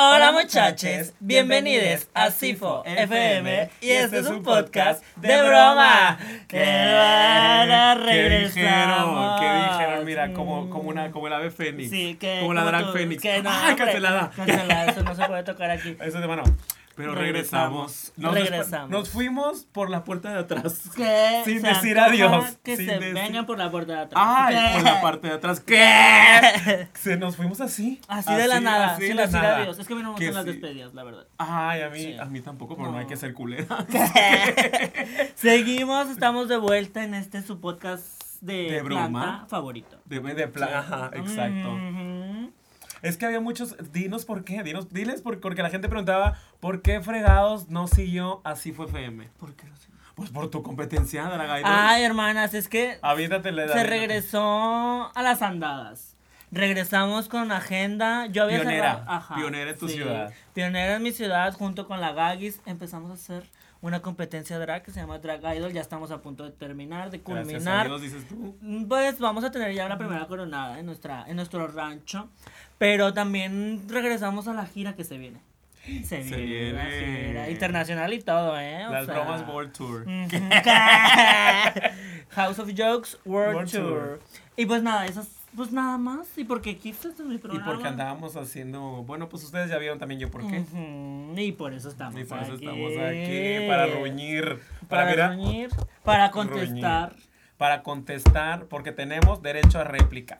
Hola muchachos, bienvenidos a Sifo FM y este es un podcast de broma. ¡Qué buena! Regresamos. ¿Qué dijeron? Mira, como, como, una, como el ave fénix. Sí, que Como la drag fénix. que no, ¡Ay, hombre, cancelada! Cancelada, eso no se puede tocar aquí. Eso de mano. Pero regresamos. Regresamos. Regresamos. Nos fuimos por la puerta de atrás. Que Sin se decir adiós, Que sin se decir- vengan por la puerta de atrás. ¡Ay! ¿Qué? Por la parte de atrás. ¿Qué? Se nos fuimos así. Así de la nada, así de sin la decir nada. adiós. Es que a mí no me gustan las sí. despedidas, la verdad. Ay, a mí, Sí. a mí tampoco, pero no. No. hay que ser culera. Seguimos, estamos de vuelta en este su podcast de, De broma. planta favorito. De, de plan. Ajá, exacto. Ujú. Es que había muchos. Dinos por qué. Dinos, diles por- porque la gente preguntaba por qué fregados no siguió así fue FM. ¿Por qué no sé? Pues por tu competencia, Drag Idol. Ay, hermanas, es que Aviéntate la se regresó a las andadas. Regresamos con agenda. Yo había Pionera, cerrado- Ajá, pionera en tu ciudad. Pionera en mi ciudad, junto con la Gagis. Empezamos a hacer una competencia drag que se llama Drag Idol. Ya estamos a punto de terminar, de a culminar. Dios, dices tú. Pues vamos a tener ya la primera coronada en, nuestra, en nuestro rancho. Pero también regresamos a la gira que se viene. Se viene, la viene. gira internacional y todo, ¿eh? O Las sea, bromas World Tour. House of Jokes World, World Tour. Tour. Y pues nada, eso es pues nada más. Y porque aquí es mi Y programa. porque andábamos haciendo. Bueno, pues ustedes ya vieron también yo por qué. Y por eso estamos Y por eso aquí. estamos aquí. Para ruñir. Para, Para, ruñir, para contestar para contestar. Porque tenemos derecho a réplica.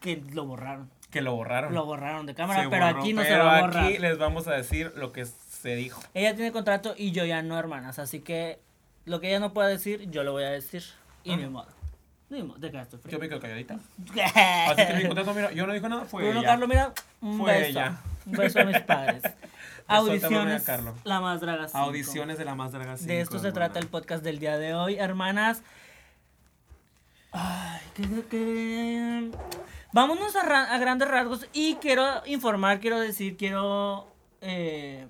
que lo borraron. Que lo borraron. Lo borraron de cámara, Se pero borró, aquí no se va a borrar. aquí les vamos a decir lo que se dijo. Ella tiene contrato y yo ya no, hermanas. Así que lo que ella no pueda decir, yo lo voy a decir. Y modo. Ni modo, de estoy Yo me quedo calladita. Así que mi contrato, mira, yo no dijo nada, fue Bruno ella. Carlos, mira, un Fue beso. ella. Un beso a mis padres. Audiciones, la más draga. Audiciones de la más draga De esto se trata el podcast del día de hoy, hermanas. Ay, que, que- Vámonos a, a grandes rasgos y quiero informar, quiero decir, quiero eh,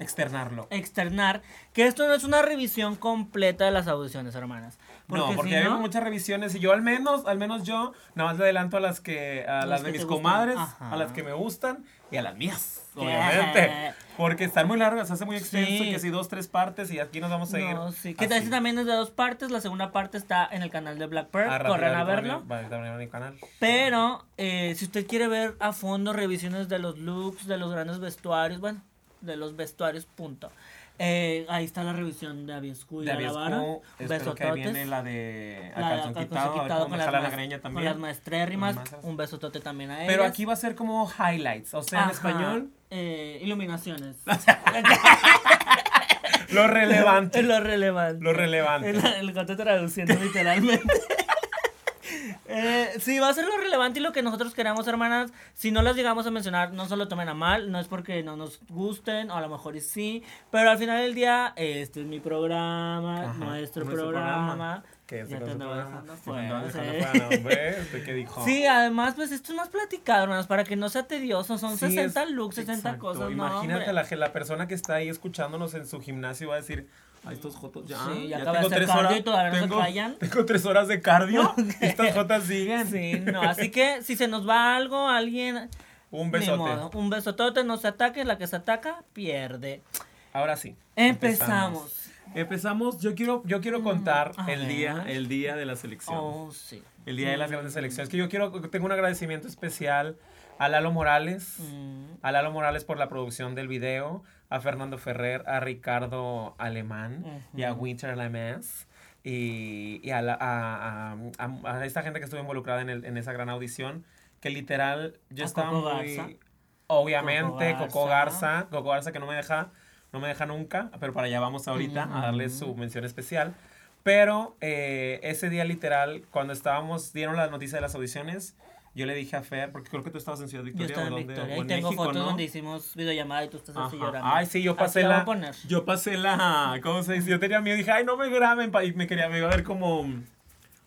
Externarlo. externar que esto no es una revisión completa de las audiciones, hermanas. No, porque si no- muchas revisiones y yo al menos, al menos yo, nada más le adelanto a las que, a Las de mis comadres, a las que me gustan y a las mías, ¿Qué? obviamente. Porque están muy largas, se hace muy extenso Sí. y que si dos, tres partes y aquí nos vamos a ir. No, sí. Que así. también es de dos partes. La segunda parte está en el canal de Black Pearl. Ah, Corran a verlo. A también a mi canal. Pero eh, si usted quiere ver a fondo revisiones de los looks, de los grandes vestuarios, bueno, de los vestuarios, punto. Eh, ahí está la revisión de Aviescu y De Alavara. Espero que viene la de a La de calzón calzón quitado, a ver quitado me las la greña Con también. las maestrérrimas. Con. Un besotote también a ellas. Pero aquí va a ser como highlights, o sea, en Ajá, español, eh, iluminaciones. lo relevante. lo relevante. Lo relevante. El, el gato traduciendo literalmente. Eh, sí, va a ser lo relevante y lo que nosotros queramos, hermanas. Si no las llegamos a mencionar, no se lo tomen a mal. No es porque no nos gusten, o a lo mejor y sí. Pero al final del día, este es mi programa, Ajá, nuestro programa. programa. Que es ya el te otro andaba programa. dejando Sí, además, pues esto es más platicado, hermanas, para que no sea tedioso. Son Sí, 60 es- looks, 60 exacto. cosas. Imagínate no, la, la persona que está ahí escuchándonos en su gimnasio va a decir, ay, estos jotos ya, Sí, ya ya tengo tres cardio horas, y todavía no se tengo, callan". tengo tres horas de cardio, estas jotas siguen. Sí, no, así que si se nos va algo, alguien. Un besote. modo, un besotote, no se ataque, la que se ataca, pierde. Ahora sí. Empezamos. Empezamos, yo quiero, yo quiero contar a el ver. día, el día de la selección. Oh, sí. El día de las grandes selecciones. Que yo quiero, tengo un agradecimiento especial a Lalo Morales, Mm, a Lalo Morales por la producción del video, a Fernando Ferrer, a Ricardo Alemán y a. Winter Lemans. Y, y a, la- a, a- a- esta gente que estuvo involucrada en, el- en esa gran audición, que literal yo estaba Coco muy... Garza. Obviamente, Coco Coco Garza. Coco Garza que no me deja, no me deja nunca, pero para allá vamos ahorita a darle su mención especial. Pero eh, ese día literal, cuando estábamos, dieron la noticia de las audiciones, yo le dije a Fer, porque creo que tú estabas en Ciudad Yo Victoria estaba o en Victoria o y en tengo México, fotos ¿no? donde hicimos videollamada y tú estás así llorando. Ay, sí, yo pasé la yo pasé la, ¿cómo se dice? Yo tenía miedo, dije, ay, no me graben, pa", y me quería, me iba a ver como,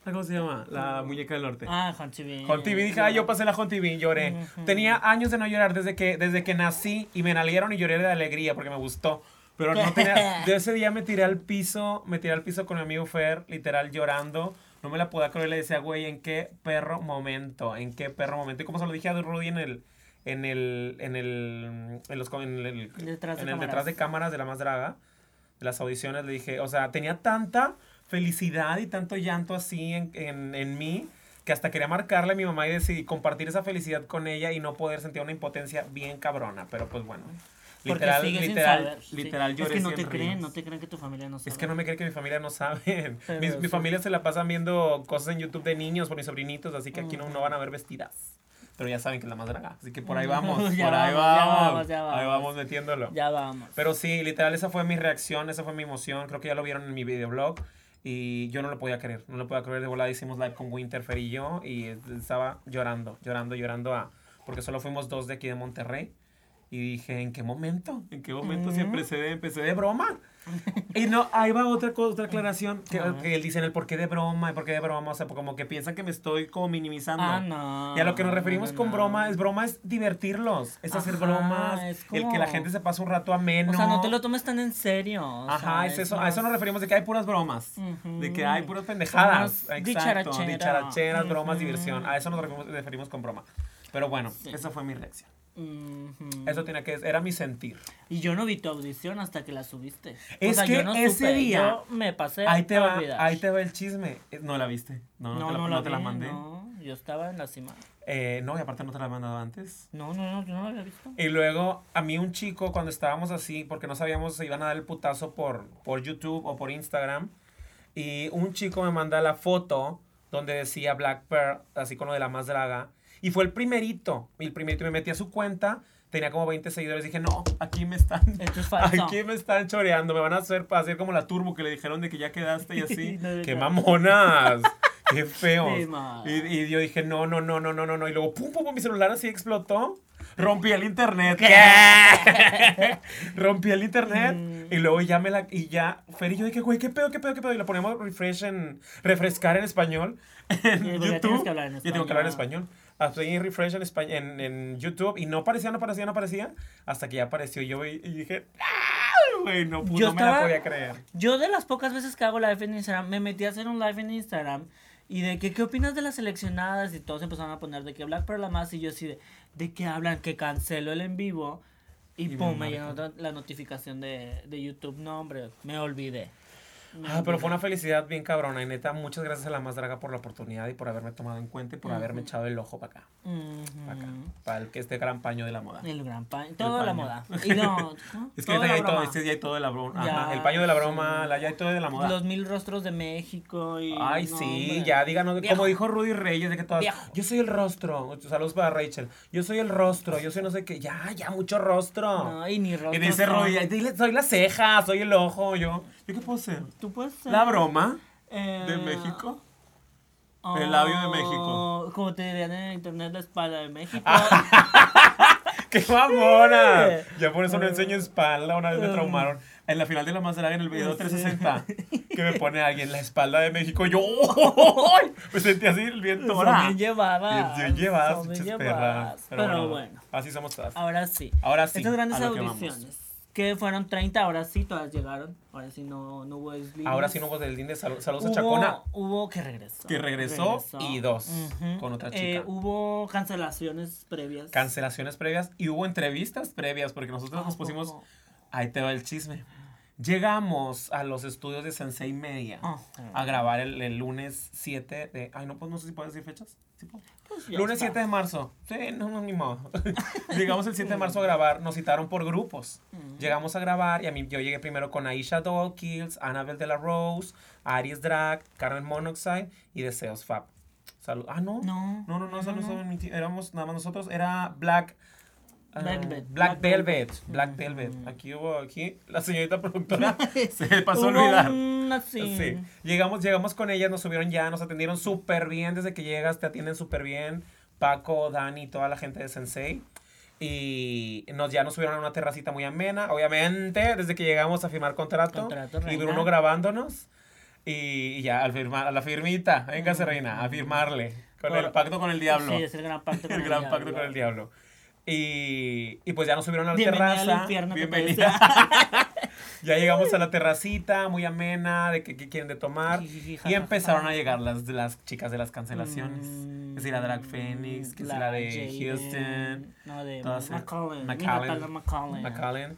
¿cómo se llama? La muñeca del norte. Ah, Juan TV. Con TV, dije, ay, yo pasé la Con TV, lloré. Ujú. Tenía años de no llorar desde que, desde que nací y me nalieron y lloré de alegría porque me gustó. Pero no tenía, de ese día me tiré al piso, me tiré al piso con mi amigo Fer, literal llorando. No me la podía creer, le decía, güey, ¿en qué perro momento? ¿En qué perro momento? Y como se lo dije a Rudy en el, en el, en el, en los, en el, Detrás de en el cámaras. detrás de cámaras de la más draga, de las audiciones, le dije, o sea, tenía tanta felicidad y tanto llanto así en, en, en mí que hasta quería marcarle a mi mamá y decir, compartir esa felicidad con ella y no poder sentir una impotencia bien cabrona, pero pues bueno. Porque Literal, literal, saber, sí. literal, Es lloré que no 100 te creen, ríos. no te creen que tu familia no sabe. Es que no me cree que mi familia no sabe. Mi, mi sí. familia se la pasan viendo cosas en YouTube de niños por mis sobrinitos, así que aquí no, no van a ver vestidas. Pero ya saben que es la más draga. Así que por ahí vamos. Ya por ahí vamos, ya vamos. vamos, ya Ahí vamos. vamos metiéndolo. Ya vamos. Pero sí, literal, esa fue mi reacción, esa fue mi emoción. Creo que ya lo vieron en mi videoblog. Y yo no lo podía creer. No lo podía creer. De volada hicimos live con Winterfer y yo. Y estaba llorando, llorando, llorando. A, porque solo fuimos dos de aquí de Monterrey. Y dije, ¿en qué momento? ¿En qué momento si Ujú. empecé de, empecé de broma? Y no, ahí va otra cosa, otra aclaración. Que, que él dice el por qué de broma, el por qué de broma. O sea, como que piensan que me estoy como minimizando. Ah, no. Y a lo que nos referimos no, con no. broma es broma es divertirlos, es hacer bromas, es el que la gente se pase un rato ameno. O sea, no te lo tomes tan en serio. o Ajá, es eso, a eso nos referimos de que hay puras bromas, Ujú. de que hay puras pendejadas, exacto, dicharachera. dicharacheras, bromas, diversión, a eso nos referimos, referimos con broma. Pero bueno, Sí. esa fue mi reacción. Eso tiene que era mi sentir. Y yo no vi tu audición hasta que la subiste. Es que yo no ese supe, día- Yo me pasé Ahí te va, olvidar. ahí te va el chisme. Eh, No la viste. No, no, No, te la, no, no la te la vi, mandé. No, yo estaba en la cima. Eh, no, y aparte no te la he mandado antes. No, no, no, yo no la había visto. Y luego a mí un chico, cuando estábamos así, porque no sabíamos si iban a dar el putazo por, por YouTube o por Instagram, y un chico me manda la foto donde decía Black Pearl, así con lo de la más draga, y fue el primerito, el primerito, y me metí a su cuenta, tenía como 20 seguidores, dije, no, aquí me están, Esto es falso. aquí me están choreando, me van a hacer, hacer como la turbo que le dijeron de que ya quedaste y así, No, qué no. mamonas. Qué feos. Sí, y, y yo dije, no, no, no, no, no, no, no. Y luego, pum, pum, pum, mi celular así explotó. Rompí el internet. Rompí el internet. Mm. Y luego ya me la. Y ya. Fer y yo dije, güey, ¿qué pedo, qué pedo, qué pedo? Y lo ponemos refresh en. Refrescar en español. En ya YouTube. que hablar en Ya tengo que hablar en español. Así refresh en, español, en, en YouTube. Y no aparecía, no aparecía, no aparecía. Hasta que ya apareció yo y, y dije, ¡ah! Güey, no, Yo no me la podía creer. Yo de las pocas veces que hago live en Instagram, me metí a hacer un live en Instagram y de que qué opinas de las seleccionadas y todos empezaron a poner de que Black Pearl la más y yo así de, ¿de qué hablan? Que cancelo el en vivo y, Y pum, me la- la notificación de, de YouTube. No, hombre, me olvidé. Ah, pero fue una felicidad bien cabrona. Y neta, muchas gracias a la más draga por la oportunidad y por haberme tomado en cuenta y por haberme echado el ojo para acá. Para acá. Para el que este gran paño de la moda. El gran paño, toda la paño. moda. Y no, ¿no? Es que ya la hay todo, este ya hay todo de la broma. Ya, Ajá, el paño de la broma, sí. la, ya hay todo de la moda. Los mil rostros de México y... Ay, no, sí, hombre. ya díganos, Viejo. como dijo Rudy Reyes, de que todas, Viejo. yo soy el rostro, saludos para Rachel, yo soy el rostro, yo soy no sé qué, ya, ya, mucho rostro. No, y ni rostros y dice. Rudy, "Ay, dile, soy la ceja, soy el ojo, yo, ¿yo qué puedo ser? Tú puedes ser... ¿La broma Eh, de México? El labio de México. oh, Como te dirían en internet, la espalda de México. ¡Qué mamona! Ya por eso no enseño espalda, una vez me traumaron. En la final de la más draga en el video 360, que me pone alguien la espalda de México, yo me sentí así bien tora. Son bien llevadas. Bien llevadas, perras. Pero, bueno, Así somos todas. ahora sí. Ahora sí. Estas grandes audiciones. Que fueron 30, ahora sí, todas llegaron. Ahora sí no, no hubo desliz. Ahora sí no hubo del Dinde. Saludos a Hubo, Chacona. hubo que regresó. Que regresó y dos, con otra Eh, chica. hubo cancelaciones previas. Cancelaciones previas y hubo entrevistas previas porque nosotros ¿A nos pusimos. poco? Ahí te va el chisme. Llegamos a los estudios de Sensei Media Ah, a grabar el, el lunes 7 de. Ay, no, pues no sé si puedo decir fechas. ¿Sí puedo? Pues Lunes está. 7 de marzo. Sí, no, no, ni modo. Llegamos el 7 de marzo a grabar. Nos citaron por grupos. Mm. Llegamos a grabar y a mí yo llegué primero con Aisha Dawkins, Annabelle de la Rose, Aries Drag, Carmen Monoxide y Deseos Fab. Salud. Ah, no. No. No, no, no, no, no. ti- éramos nada más nosotros. Era Black. Ah, Velvet. Black, Black Velvet. Velvet. Black Mm. Velvet. Aquí hubo, aquí, la señorita productora se pasó a olvidar. un así. Sí. Llegamos, llegamos con ellas, nos subieron ya, nos atendieron súper bien. Desde que llegas te atienden súper bien. Paco, Dani, toda la gente de Sensei. Y nos, ya nos subieron a una terracita muy amena. Obviamente, desde que llegamos a firmar contrato. Contrato, y. Bruno grabándonos. Y, y ya, al firmar, a la firmita. Véngase, reina, a firmarle. Con Por- el pacto con el diablo. Sí, es el gran pacto con el el gran diablo. pacto con el diablo. Y, y pues ya nos subieron a la Bienvenida terraza. al infierno, te Bienvenida. Ya llegamos a la terracita, muy amena, de que, que quieren de tomar. Y empezaron a llegar las, las chicas de las cancelaciones. Mm, si la Drag Phoenix, que si la de Houston. No, de McCollum. McAllen.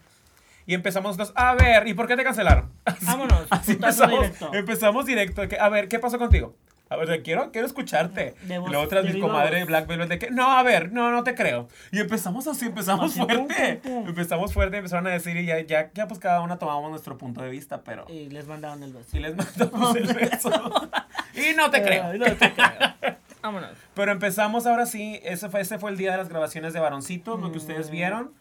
Y empezamos nosotros, a ver, ¿y por qué te cancelaron? Vámonos, Así empezamos, directo. empezamos directo. a ver, ¿qué pasó contigo? A ver, quiero, quiero escucharte. De y luego tras de mi viva comadre voz. Black Velvet de que, no, a ver, no, no te creo. Y empezamos así, empezamos Así, fuerte. pum, pum. Empezamos fuerte, empezaron a decir y ya, ya, ya pues cada una tomamos nuestro punto de vista, pero... Y les mandaron el beso. Y les mandamos el beso. y no te creo. Ay, no te creo. Vámonos. Pero empezamos ahora sí, ese fue, ese fue el día de las grabaciones de Varoncitos, lo que ustedes Mm. vieron.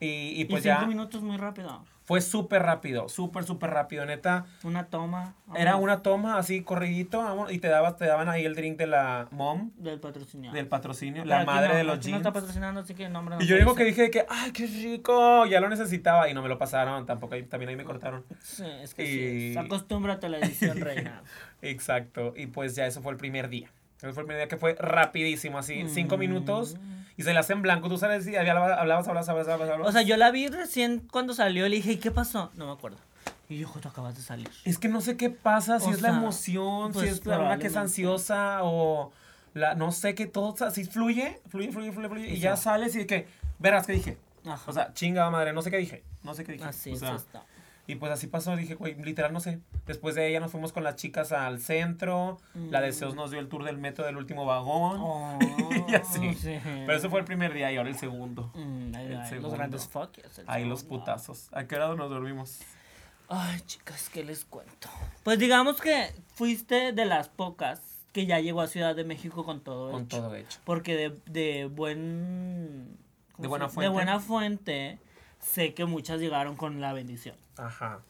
Y, y Y pues cinco ya minutos muy rápido. Fue súper rápido, súper, súper rápido, neta. Una toma. Era una toma así corridito vámonos, y te, dabas, te daban ahí el drink de la mom, Del patrocinio. del patrocinio, Pero la madre no, de los aquí No jeans. está patrocinando, así que el nombre no y yo digo que dije de que, ay, qué rico, ya lo necesitaba y no me lo pasaron, tampoco, ahí- también ahí me cortaron. Sí, es que Y- sí. Acostúmbrate a la edición reina. Exacto, y pues ya eso fue el primer día. Ese fue el primer día que fue rapidísimo, así, cinco Mm. minutos y se le hace en blanco. Tú sabes, había- hablabas, hablabas, hablabas, hablabas. O sea, yo la vi recién cuando salió le dije, ¿y qué pasó? No me acuerdo. Y yo, tú acabas de salir. Es que no sé qué pasa, si O es la sea, emoción, si pues, es la una que es ansiosa o la, no sé, que todo así fluye, fluye, fluye, fluye, fluye, y Sí. ya sales y de que, verás, ¿qué dije? Ajá. O sea, chingada madre, no sé qué dije, no sé qué dije. así o sea, esto. Y pues así pasó, dije, güey, literal no sé. Después de ella nos fuimos con las chicas al centro, la Mm. Deseos nos dio el tour del metro del último vagón. Oh, Y así. sí. Pero ese fue el primer día y ahora el segundo. Mm, ahí el segundo. los grandes fuckers. el Ahí los putazos. ¿A qué hora nos dormimos? Ay, chicas, ¿qué les cuento? Pues digamos que fuiste de las pocas que ya llegó a Ciudad de México con todo Con hecho. todo hecho. Porque de, de buen... ¿cómo De buena fuente. De buena fuente, sé que muchas llegaron con la bendición. Ajá.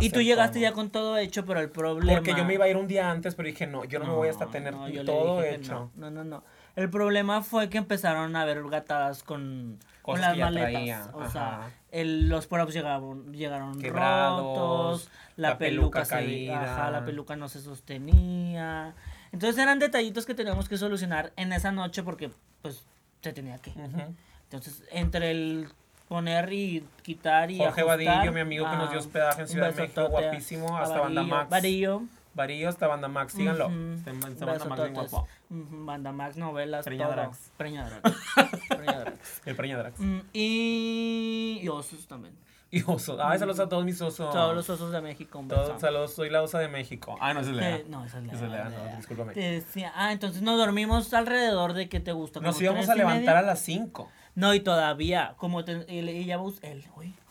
Y tú llegaste todo. ya con todo hecho, pero el problema... Porque yo me iba a ir un día antes, pero dije, no, yo no, me voy hasta tener no, todo hecho. No, no, no, no. El problema fue que empezaron a haber gatadas con, con las maletas. traía, O ajá. sea, el, los props llegaron, llegaron Quebrados, rotos, la, la peluca, peluca se- caída. ajá, la peluca no se sostenía. Entonces eran detallitos que teníamos que solucionar en esa noche porque pues se tenía que. Ujú. Entonces, entre el poner y quitar y Jorge ajustar, Vadillo, mi amigo que nos dio ah, hospedaje en un Ciudad de México, guapísimo, hasta Banda. Max. Vadillo. Varillo hasta Banda Max, síganlo. Está Banda Max bien guapo. Banda Max, novelas, Preña. Drags. Preña Drags. El Preña Drax. Mm, y, y osos también. Y oso. Ay, saludos a todos mis osos. Todos los osos de México. Todos, saludos, soy la osa de México. Ah, no, ese es Lea. Que- no, esa es Lea, Esa es Lea, no, discúlpame. Te decía, ah, entonces nos dormimos alrededor de que te gusta. Nos íbamos a levantar a las 5. No, y todavía, como te, ella va él,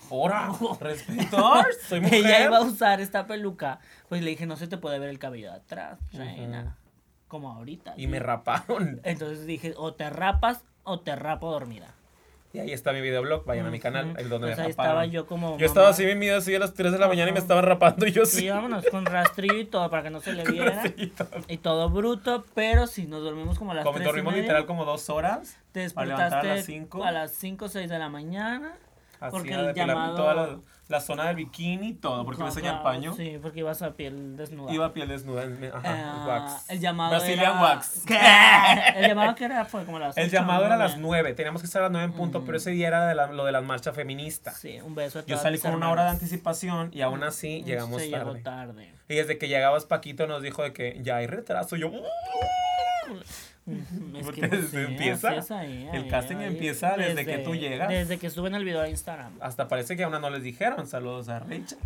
¡Hora! ¡Respetar! Soy mujer. ella iba a usar esta peluca, pues le dije, no se te puede ver el cabello de atrás, reina, como ahorita. Y me raparon. Entonces dije, o te rapas o te rapo dormida. Y ahí está mi videoblog. Vayan a mi canal. El donde Pues me ahí raparon. estaba yo como Yo estaba así, mi vida así a las 3 de la mañana y me Ajá. estaban rapando y yo Sí, sí. vámonos con rastrillo y todo para que no se le viera. Y todo bruto, pero si nos dormimos como a las Como tres y dormimos media, literal como dos horas. te a las despertaste cinco. a las 5 o 6 de la mañana. Así Porque a el llamado- toda la, la zona del bikini todo, porque me enseña el Ajá, paño. Sí, porque ibas a piel desnuda. Iba a piel desnuda. Ajá, Ah, wax. El llamado Brazilian era... wax. ¿Qué? El llamado que era fue como las El ocho, llamado era a las nueve. 9. Teníamos que estar a las 9 en punto, Mm. pero ese día era de la- lo de las marchas feministas. Sí, un beso a Yo salí con una hora de anticipación y aún así Mm, llegamos Se llegó tarde. tarde. Y desde que llegabas, Paquito nos dijo de que ya hay retraso. Yo, "Uh". Es que no se sé, empieza, así es ahí, el casting ahí. empieza desde que tú llegas. Desde que suben el video a Instagram. hasta parece que a una no les dijeron. Saludos a Rachel.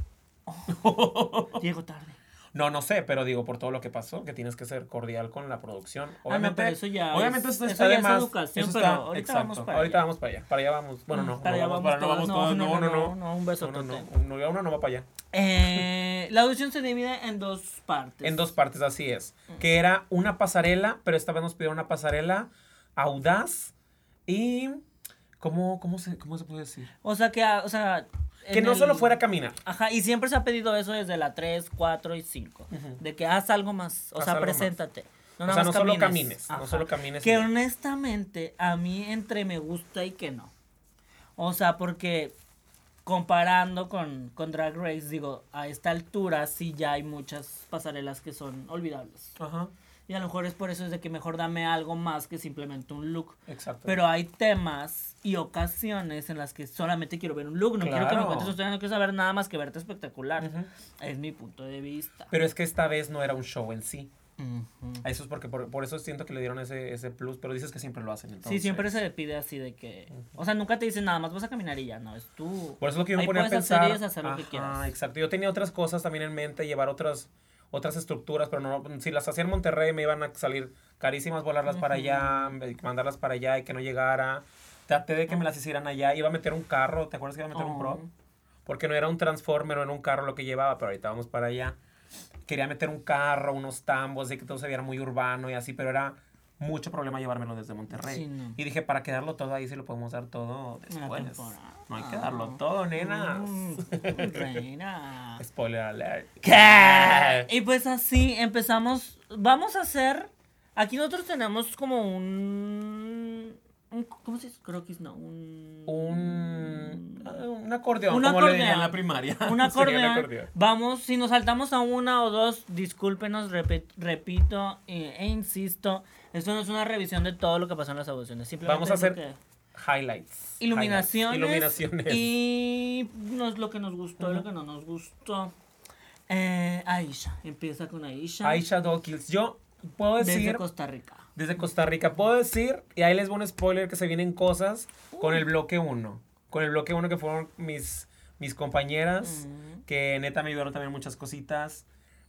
Llego tarde. No, no sé, pero digo por todo lo que pasó, que tienes que ser cordial con la producción. Obviamente, Ah, pero eso ya obviamente es- eso está ya es más. educación, eso pero está, ahorita exacto. vamos para ahorita allá. vamos para allá. Para allá vamos. Bueno, no. Mm, para no allá vamos, para, no vamos todos. No, no, no. no, un beso No, no, no. No, uno no va para allá. Eh, la audición se divide en dos partes. En dos partes, así es. Que era una pasarela, pero esta vez nos pidieron una pasarela audaz y. ¿Cómo, cómo, se, cómo se puede decir? O sea, que, ah, o sea... Que no el- solo fuera a caminar. Ajá, y siempre se ha pedido eso desde la 3, 4 y 5. Ujú. De que haz algo más. O Haz sea, algo más. preséntate. No o sea, no solo camines. camines. No Ajá. solo camines. Que honestamente, a mí entre me gusta y que no. O sea, porque comparando con, con Drag Race, digo, a esta altura sí ya hay muchas pasarelas que son olvidables. Ajá. Y a lo mejor es por eso es de que mejor dame algo más que simplemente un look. Exacto. Pero hay temas y ocasiones en las que solamente quiero ver un look. No quiero que me Claro. cuentes historia, no quiero saber nada más que verte espectacular. Ujú. Es mi punto de vista. Pero es que esta vez no era un show en sí. Ujú. Eso es porque por, por eso siento que le dieron ese, ese plus, pero dices que siempre lo hacen. Sí, Entonces. siempre se le pide así de que... O sea, nunca te dicen nada más, vas a caminar y ya, no, es tú. Por eso es lo que yo me ponía a puedes hacer pensar. y deshacer lo que Ajá, quieras. exacto. Yo tenía otras cosas también en mente, llevar otras otras estructuras, pero no si las hacía en Monterrey me iban a salir carísimas volarlas para allá, mandarlas para allá y que no llegara. Traté de que me las hicieran allá, iba a meter un carro, ¿te acuerdas que iba a meter un Oh. prop? Porque no era un transformer, no era un carro lo que llevaba, pero ahorita vamos para allá. Quería meter un carro, unos tambos, de que todo se viera muy urbano y así, pero era mucho problema llevármelo desde Monterrey. Sí, no. Y dije, para quedarlo todo ahí, se lo podemos dar todo después. No hay que darlo todo, nenas. Mm, reina. Spoiler alert. ¿Qué? Y pues así empezamos. Vamos a hacer. Aquí nosotros tenemos como un. un- ¿Cómo se dice? Croquis, no. Un. Un, un acordeón, Un como le dirían en acordeón. la primaria. Un Sería acordeón. Vamos, si nos saltamos a una o dos, discúlpenos, repe- repito eh, e insisto. Esto no es una revisión de todo lo que pasó en las audiciones. Simplemente Vamos a hacer que- Highlights. iluminaciones. Highlights. Iluminaciones. Y nos, lo que nos gustó y lo que no nos gustó. Eh, Aisha. Empieza con Aisha. Aisha Dawkins. Yo puedo Desde decir, Costa Rica. desde Costa Rica, puedo decir, y ahí les voy un spoiler que se vienen cosas con el bloque 1. Con el bloque 1 que fueron mis, mis compañeras, que neta me ayudaron también muchas cositas.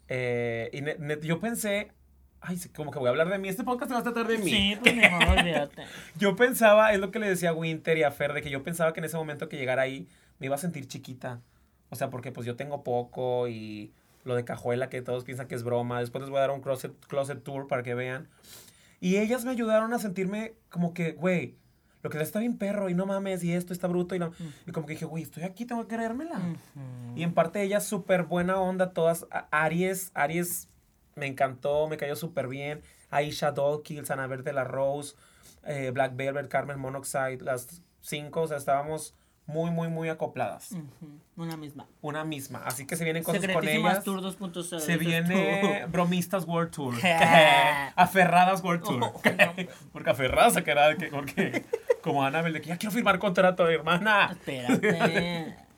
Eh, y net- yo pensé, ay, como que voy a hablar de mí. Este podcast se va a tratar de mí. Sí, pues modo, olvídate. Yo pensaba, es lo que le decía a Winter y a Fer, de que yo pensaba que en ese momento que llegara ahí me iba a sentir chiquita. O sea, porque pues yo tengo poco y lo de cajuela que todos piensan que es broma. Después les voy a dar un closet, closet tour para que vean. Y ellas me ayudaron a sentirme como que, güey, lo que está bien perro y no mames y esto está bruto y, no. y como que dije, güey, estoy aquí, tengo que creérmela. Ujú. Y en parte ella súper buena onda, todas. A- Aries, Aries me encantó, me cayó súper bien. Aisha Dawkins, Ana Verde La Rose, eh, Black Velvet, Carmen Monoxide, las cinco, o sea, estábamos muy, muy, muy acopladas. Una misma. Una misma. Así que se vienen cosas con ellas. Tour 2.0. Se viene. Bromistas World Tour. Aferradas World Tour. Oh, porque aferradas se queda de que, porque como Annabelle de que ya quiero firmar contrato, hermana. Espérate.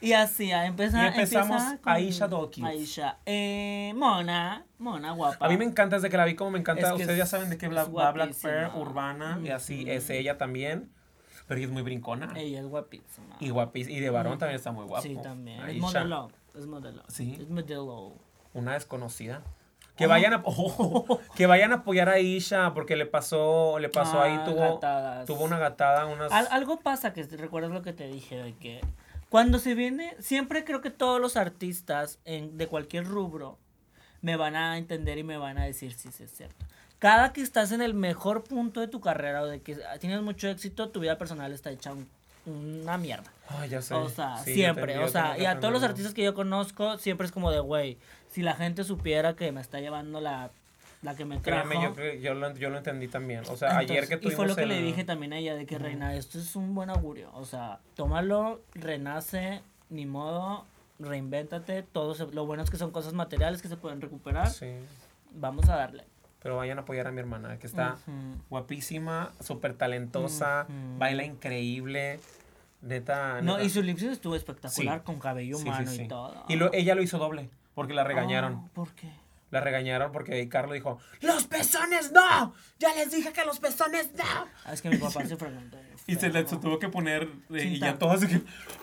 Y así, a empezar. Y empezamos empieza con Aisha Dawkins. Aisha. Eh, Mona. Mona, guapa. A mí me encanta desde que la vi como me encanta. Es que Ustedes ya es- saben de qué es Bla- va Black guapísima. Pearl, urbana y así. Es ella también. Pero ella es muy brincona. Ella es guapísima. Y guapis. Y de varón también está muy guapo. Sí, también. Es Aisha, modelo. Es modelo. Sí. Es modelo. Una desconocida. Que vayan a que vayan a apoyar a Aisha porque le pasó le pasó ahí Ah, tuvo gatadas. tuvo una gatada unas Al- algo pasa que recuerdas lo que te dije de que cuando se viene, siempre creo que todos los artistas en, de cualquier rubro me van a entender y me van a decir si sí, es cierto. Cada que estás en el mejor punto de tu carrera o de que tienes mucho éxito, tu vida personal está hecha un- una mierda. Ay, ya sé. O sea, Sí, siempre. o sea, y a todos los artistas que yo conozco, siempre es como de, güey, si la gente supiera que me está llevando la, la que me trajo. Créeme, yo, yo, lo, yo lo entendí también. O sea, ayer Entonces, que y tuvimos fue lo que el- le dije también a ella, de que Reina, esto es un buen augurio. O sea, tómalo, renace, ni modo, reinvéntate. Todo se- lo bueno es que son cosas materiales que se pueden recuperar. Sí. Vamos a darle. Pero vayan a apoyar a mi hermana, que está Ujú. guapísima, súper talentosa, Ujú. baila increíble. Neta. No, neta. y su lipsis estuvo espectacular Sí. con cabello Sí, sí, humano sí. y todo. Y lo- ella lo hizo doble, porque la regañaron. Oh, ¿Por qué? La regañaron porque Carlos dijo, ¡Los pezones no! ¡Ya les dije que los pezones no! Ah, es que mi papá se preguntó. Y se le tuvo que poner, eh, y ya todas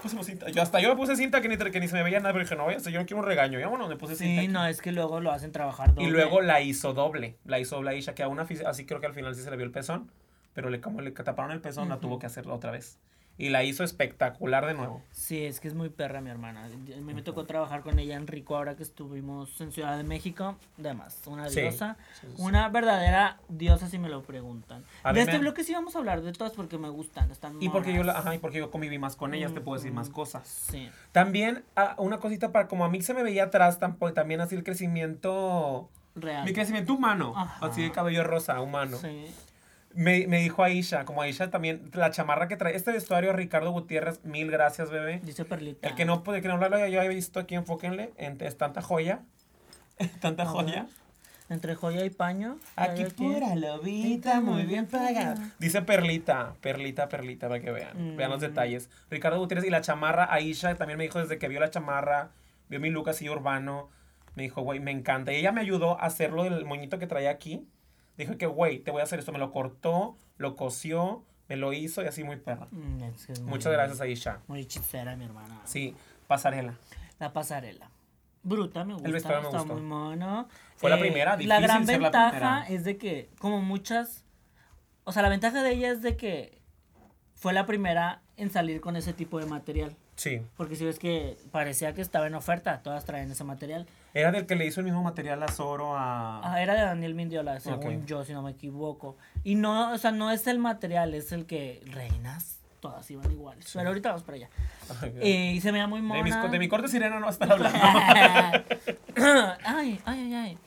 pusimos cinta. Yo hasta yo me puse cinta que ni, que ni se me veía nada, pero dije, no, vaya, yo no quiero un regaño. Ya bueno, me puse cinta. Sí, aquí. no, es que luego lo hacen trabajar doble. Y luego la hizo doble, la hizo doble Isha, que a una, así creo que al final sí se le vio el pezón, pero le, como le taparon el pezón, la Ujú. tuvo que hacerla otra vez. Y la hizo espectacular de nuevo. Sí, es que es muy perra mi hermana. A mí me tocó trabajar con ella en Rico ahora que estuvimos en Ciudad de México. Además, una Sí, diosa. sí, sí. Una verdadera diosa si me lo preguntan. A de este me- bloque sí vamos a hablar de todas porque me gustan. Están Y porque yo, ajá, y porque yo conviví más con ellas, te puedo decir más Ujú. cosas. Sí. También, ah, una cosita para, como a mí se me veía atrás, tampoco, también así el crecimiento, Real. mi crecimiento humano, Ajá. así de cabello rosa, humano. Sí. Me, me dijo Aisha, como Aisha también, la chamarra que trae, este vestuario, Ricardo Gutiérrez, mil gracias, bebé. Dice Perlita. El que no, puede que no lo haya visto aquí, enfóquenle, en- es tanta joya, tanta joya. Entre joya y paño. Aquí pura lobita, muy bien pagada. Dice Perlita, Perlita, Perlita, para que vean. Vean los Mm. detalles. Ricardo Gutiérrez y la chamarra, Aisha también me dijo desde que vio la chamarra, vio mi look así urbano. Me dijo, güey, me encanta. Y ella me ayudó a hacerlo del moñito que traía aquí. Dijo que, güey, te voy a hacer esto. Me lo cortó, lo cosió, me lo hizo y así muy perra. Mm, es que es muy- Muchas gracias, Aisha. Muy hechicera, mi hermana. Sí, pasarela. La pasarela. Bruta, me gusta. vestuario me está gustó. muy mono. Fue la primera, La difícil gran ser la ventaja primera. es de que, como muchas. O sea, la ventaja de ella es de que fue la primera en salir con ese tipo de material. Sí. Porque si ves que parecía que estaba en oferta, todas traen ese material. Era del que le hizo el mismo material a Zoro a... Ah, era de Daniel Mindiola, según yo, si no me equivoco. Y no, o sea, no es el material, es el que reinas, todas iban iguales. Pero ahorita vamos para allá. Eh, y se me da muy de, mona. mis- de mi corte sirena no va a estar hablando. ay, ay, ay, ay.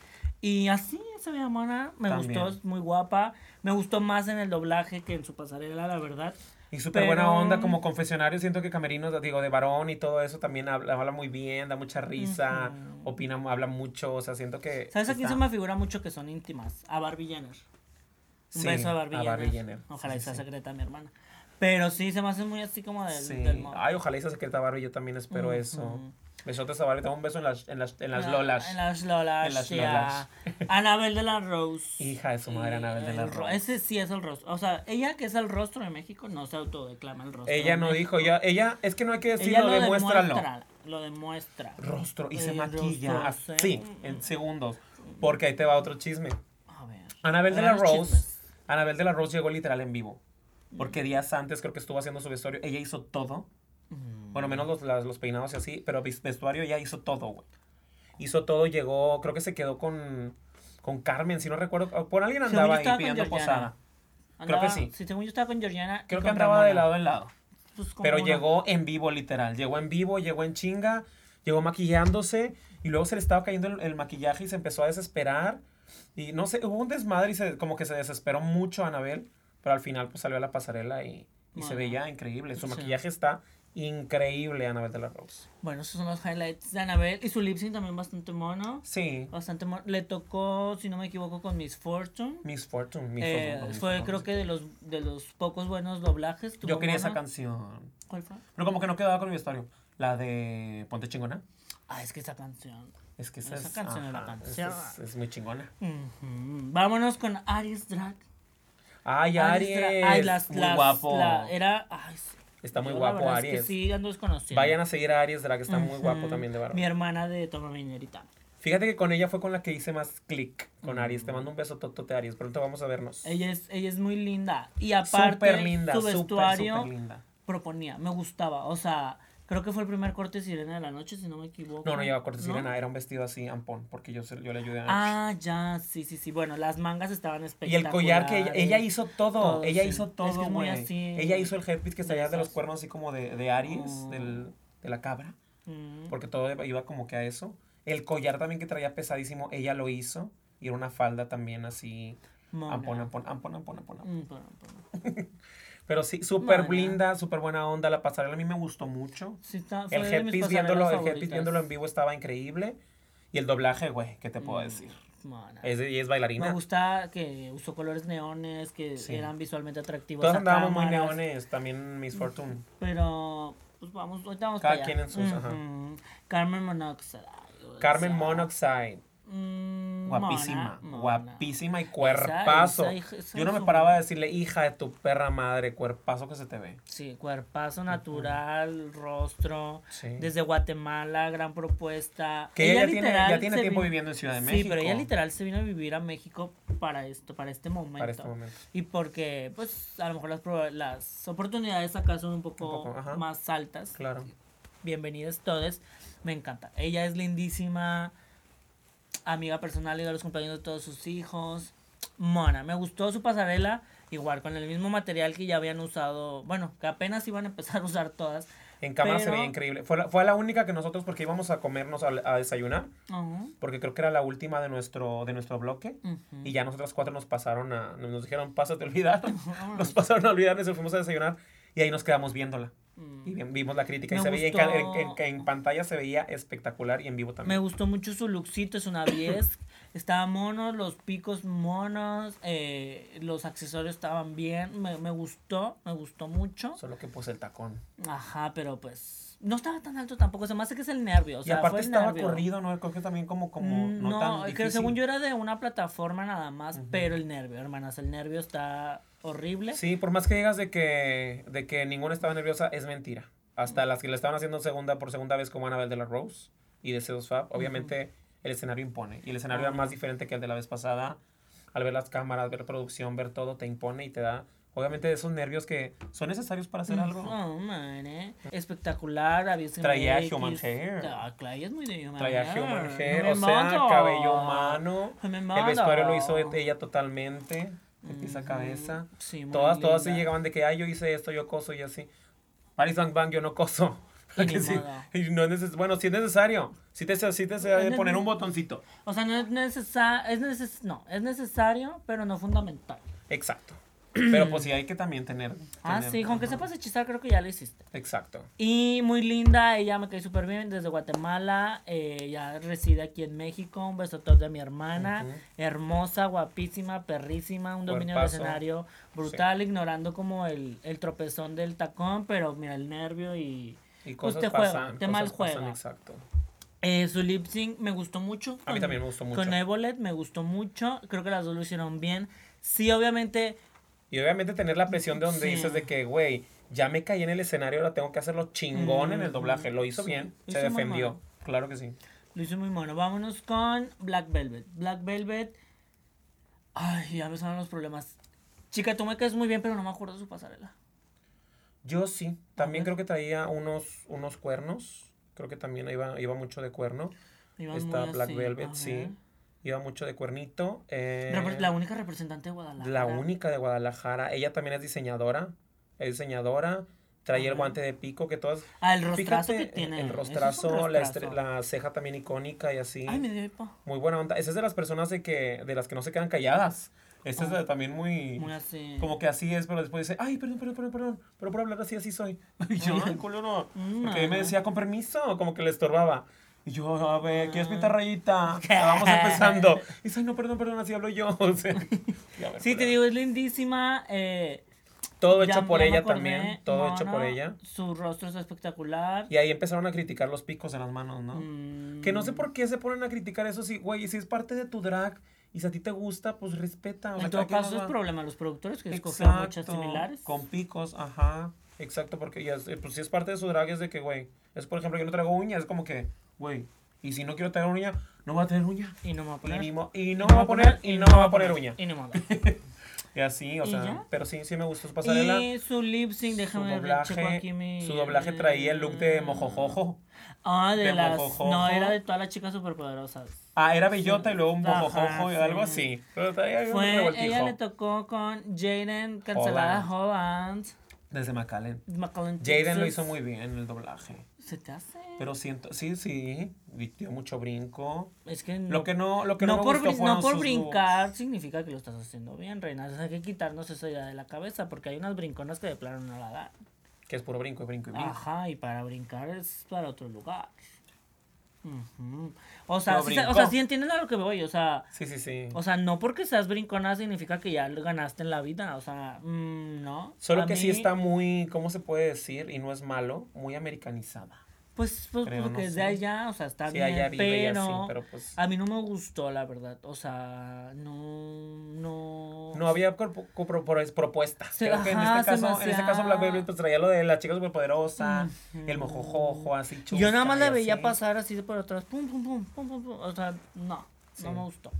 Y así se veía mona, me También. gustó, es muy guapa. Me gustó más en el doblaje que en su pasarela, la verdad. Y súper Pero- buena onda como confesionario. Siento que Camerinos, digo, de varón y todo eso también habla, habla muy bien, da mucha risa, Ujú. opina, habla mucho. O sea, siento que. ¿Sabes a quién se me figura mucho que son íntimas? A Barbie Jenner. Un Sí, beso a Barbie, a Jenner. Barbie Jenner. Ojalá Sí, y sea sí. secreta mi hermana. Pero sí, se me hace muy así como del, del. Ay, ojalá se secreta Barbie. Yo también espero eso. Besotes a Barbie. Te un beso en las, en las, en las En- lolas. En las Lolas. En las ya. Lolas. Anabel de la Rose. Hija de su madre, Anabel de la Rose. Ese sí es el rostro. O sea, ella que es el rostro de México no se autodeclama el rostro. Ella no México. dijo, ella, ella, es que no hay que Ella decirlo, lo demuéstralo. demuestra. Lo demuestra. Rostro y se maquilla rostro, así, en segundos. Porque ahí te va otro chisme. A ver. Anabel de la Rose. chismes. Anabel de la Rose llegó literal en vivo. Porque días antes creo que estuvo haciendo su vestuario. Ella hizo todo. Mm. Bueno, menos los, las- los peinados y así. Pero vestuario ella hizo todo, güey. Hizo todo, llegó, creo que se quedó con, con Carmen, si no recuerdo. Por alguien andaba ahí pidiendo posada. Creo que sí. Sí, según yo estaba con Georgiana. Creo que andaba de lado en lado. Pues Pero una- llegó en vivo, literal. Llegó en vivo, llegó en chinga, llegó maquillándose y luego se le estaba cayendo el, el maquillaje y se empezó a desesperar. Y no sé, hubo un desmadre y se, como que se desesperó mucho Anabel, pero al final pues salió a la pasarela y, y se veía increíble. Su Sí. maquillaje está increíble, Anabel de la Rose. Bueno, esos son los highlights de Anabel. Y su lip sync también bastante mono. Sí, Bastante mono. Le tocó, si no me equivoco, con Miss Fortune. Miss Fortune. Miss Eh, Fortune, Miss fue Fortune. creo que de los de los pocos buenos doblajes. Yo quería esa canción. ¿Cuál fue? Pero como que no quedaba con mi vestuario. La de Ponte Chingona. Ah, es que esa canción. Es que esa, Esa es, canción es la ajá, canción. es, es muy chingona. Vámonos con Aries Drag. Ay, Aries Aries. Drag. Ay, las, muy las- guapo. la- era. Ay, sí. Está muy Yo la guapo verdad es que Aries. sí, ando desconociendo. Vayan a seguir a Aries Drag, está muy guapo también de Mi barba. hermana de Toma Minerita. Fíjate que con ella fue con la que hice más click con. Aries. Te mando un beso totote Aries, pronto vamos a vernos. Ella es, ella es muy linda. Y aparte, linda, su vestuario súper linda. proponía, me gustaba. O sea, creo que fue el primer corte sirena de la noche, si no me equivoco. No, no lleva corte ¿No? sirena, era un vestido así ampón, porque yo, yo le ayudé a Ah, ya, sí, sí, sí. Bueno, las mangas estaban Y espectaculares. el collar que ella, ella hizo todo, Todo, ella sí. hizo Es que todo, es muy así, Ella hizo el headpiece que de salía de los cuernos así como de, de Aries, Oh. del, de la cabra, Mm. porque todo iba- como que a eso. El collar también que traía pesadísimo, ella lo hizo. Y era una falda también así, Mona. ampón, ampón, ampón, ampón, ampón. ampón. Bueno, bueno. Pero sí, súper Mona. linda, súper buena onda. La pasarela a mí me gustó mucho. Sí, está, El headpiece viéndolo, el headpiece viéndolo en vivo estaba increíble. Y el doblaje, güey, ¿qué te puedo Mm, decir? Es, y es Me bailarina. gusta que usó colores neones, que Sí. eran visualmente atractivos. Todos andábamos muy neones, también Miss Fortune. Pero, pues vamos, ahorita vamos Cada para allá. quien en sus, ajá. Ujú. Carmen Monoxide. o Carmen sea, Monoxide, mm, guapísima, mona, mona. guapísima y cuerpazo. esa hija- esa Yo no me paraba de decirle, hija de tu perra madre, cuerpazo que se te ve. Sí, cuerpazo natural, rostro. Sí. Desde Guatemala, gran propuesta. Que ella, ya tiene, ya tiene tiempo viviendo en Ciudad de Sí, México. pero ella literal se vino a vivir a México para esto, para este momento. Para este momento. Y porque, pues, a lo mejor las, las oportunidades acá son un poco, Un poco, más altas. Claro. Bienvenidos todos. Me encanta. Ella es lindísima, amiga personal y de los compañeros de todos sus hijos. Mona, me gustó su pasarela, igual con el mismo material que ya habían usado, bueno, que apenas iban a empezar a usar todas. En cámara se Pero- veía increíble. Fue la, fue la única que nosotros, porque íbamos a comernos a, a desayunar, porque creo que era la última de nuestro, de nuestro bloque. Y ya nosotras cuatro nos pasaron a, nos dijeron, pásate a olvidar. Nos pasaron a olvidar y nos fuimos a desayunar. Y ahí nos quedamos viéndola. Mm. Y vi- vimos la crítica. y Me se veía en, en- pantalla se veía espectacular y en vivo Me también. gustó mucho su lookcito, es una 10. Estaba mono, los picos monos, eh, los accesorios estaban bien, me, me gustó, me gustó mucho. Solo que pues el tacón. Ajá, pero pues no estaba tan alto tampoco, se me hace que es el nervio. O sea, y aparte estaba nervio. corrido, ¿no? Creo que también como, como Mm, no, No, tan que difícil. según yo era de una plataforma nada más, pero el nervio, hermanas, el nervio está horrible. Sí, por más que digas de que, de que ninguna estaba nerviosa, es mentira. Hasta las que le estaban haciendo segunda por segunda vez como Annabelle de la Rose y de Zeus Fab, obviamente el escenario impone. Y el escenario era más diferente que el de la vez pasada. Al ver las cámaras, ver producción, ver todo, te impone y te da, obviamente, esos nervios que son necesarios para hacer algo. Oh, man, eh. Espectacular, había Traía human hair. Ah, ella es muy de human Traía hair. human hair, o sea, mando. cabello humano. No me El vestuario lo hizo ella totalmente, de pies a cabeza. Sí, Todas, todas se llegaban de que, ay, yo hice esto, yo coso y así. Paris Bang Bang, yo no coso. Y sí, no es bueno, si es necesario. Si te, si te se debe Es poner un botoncito. O sea, no es necesario, es neces no, es necesario, pero no fundamental. Exacto. Pero pues sí hay que también tener. Ah, tener- sí, con que sepas hechizar creo que ya lo hiciste. Exacto. Y muy linda, ella me cae súper bien desde Guatemala, eh, ya reside aquí en México, un beso de mi hermana, hermosa, guapísima, perrísima, un dominio del escenario brutal, ignorando como el, el tropezón del tacón, pero mira el nervio y Y Pues cosas juega, pasan. te cosas mal pasan, juega. exacto. eh, su lip sync me gustó mucho. A mí también me gustó mucho. Con Evolet me gustó mucho, creo que las dos lo hicieron bien. Sí, obviamente, Y obviamente tener la presión de donde Sí. dices de que, güey, ya me caí en el escenario, ahora tengo que hacerlo chingón en el doblaje. Lo hizo Sí. bien, se defendió. Claro que sí. Lo hizo muy bueno. Vámonos con Black Velvet. Black Velvet. Ay, ya me salen los problemas. Chica, tú me caes muy bien, pero no me acuerdo de su pasarela. Yo sí. También creo que traía unos, unos cuernos. Creo que también iba, iba mucho de cuerno. Iban Está Black así, Velvet, a sí. Iba mucho de cuernito. eh, Repre- La única representante de Guadalajara. la única de Guadalajara. Ella también es diseñadora. Es diseñadora. Traía el Ajá. guante de pico que todas... Ah, el rostrazo Fíjate, que tiene. el Eso es rostrazo, la, rostrazo. la ceja también icónica y así. Ay, me dio hipo. Muy buena onda. Esa es de las personas de que de las que no se quedan calladas. Esta es Ah. también muy... Muy así. Como que así es, pero después dice, ay, perdón, perdón, perdón, perdón, pero por hablar así, así soy. Y yo, ay, culo no. Mm, Porque me decía, con permiso, como que le estorbaba. Y yo, a ver, ¿quieres pintar rayita? Vamos empezando. Y dice, no, perdón, perdón, así hablo yo. O sea, Sí, te digo, es lindísima. Eh, Todo hecho por ya ella acordé, también, todo hecho por ella. Su rostro es espectacular. Y ahí empezaron a criticar los picos en las manos, ¿no? Mm, Que no sé por qué se ponen a criticar eso, sí, güey, si es parte de tu drag y si a ti te gusta, pues respeta. En todo caso es problema los productores que escogieron muchas similares. Con picos, ajá. Exacto, porque ya, es- pues si es parte de su drag es de que, güey, es por ejemplo, yo no traigo uñas, es como que, güey, y si no quiero traer uña, no voy a tener uña. Y no me va a Y, poner. ni mo- y y no me voy a poner, y no me voy a poner uña. Y no me va a Y así, o ¿Y sea, ya? pero sí, sí me gustó su pasarela. Y su lip sync, déjame su ver, doblaje, aquí mi... su doblaje traía el look de mojojojo. Ah, de, de las... mojojojo. No, era de todas las chicas superpoderosas. Ah, era bellota y luego un mojojojo y sí. algo así. Pero traía Fue, ella le tocó con Jaden, cancelada Holland. Desde McAllen. McAllen, Jaden lo hizo muy bien en el doblaje. ¿Se te hace? Pero siento, sí, sí, dio mucho brinco. Es que no, Lo que no, lo que no, no me por, gustó brin- fueron no por brincar significa que lo estás haciendo bien, reina. O sea, hay que quitarnos eso ya de la cabeza porque hay unas brinconas que de plano no la dan. Que es puro brinco, brinco y brinco. Ajá, y para brincar es para otro lugar. O sea, sí, o sea, sí entiendes a lo que voy, o sea, Sí, sí, sí. o sea, no porque seas brincona significa que ya lo ganaste en la vida, o sea, mm, no. Solo que sí mí, está muy, ¿cómo se puede decir? Y no es malo, muy americanizada. Pues, pues creo, porque no es sé. de allá, o sea, está Sí, bien, allá vive y así, pero, pero pues... a mí no me gustó, la verdad, o sea, no, no... No había propuestas. Creo que en este caso, en este caso Black Velvet pues traía lo de la chica superpoderosa, el mojojojo, así chusca Yo nada más la veía así. pasar así de por atrás, pum, pum, pum, pum, pum, pum, o sea, no, Sí. no me gustó,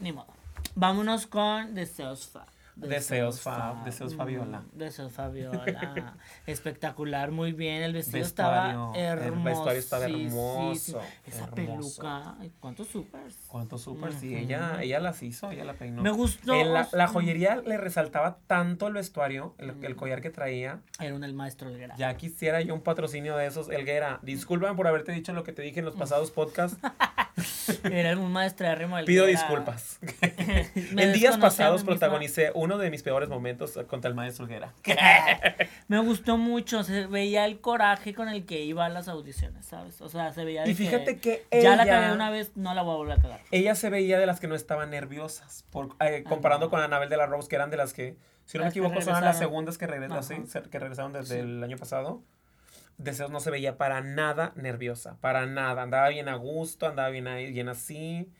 ni modo. Vámonos con Deseos Fab. Deseos Fab, Deseos Fabiola. Mm, Deseos Fabiola. Espectacular, muy bien. El vestido Vestuario, estaba el hermoso. vestuario estaba hermoso, Esa hermoso. peluca. ¿Cuántos supers? ¿Cuántos super? Sí, ella, ella las hizo, ella la peinó. Me gustó. La, la mm, joyería le resaltaba tanto el vestuario, el, el collar que traía. Era un el maestro Elguera. Ya quisiera yo un patrocinio de esos. Elguera, discúlpame por haberte dicho lo que te dije en los pasados podcasts. Era un maestrárrimo del Pido que era- disculpas. En días pasados misma. protagonicé uno de mis peores momentos contra el maestro Guerra. Me gustó mucho, se veía el coraje con el que iba a las audiciones, ¿sabes? O sea, se veía de Y fíjate que ya la ella- cagué una vez, no la voy a volver a cagar. Ella se veía de las que no estaban nerviosas, por, eh, comparando con Anabel de la Rose, que eran de las que, si no me Las equivoco, son las segundas que, sí, que regresaron desde Sí. el año pasado. Deseos no se veía para nada nerviosa, para nada. Andaba bien a gusto, andaba bien bien así.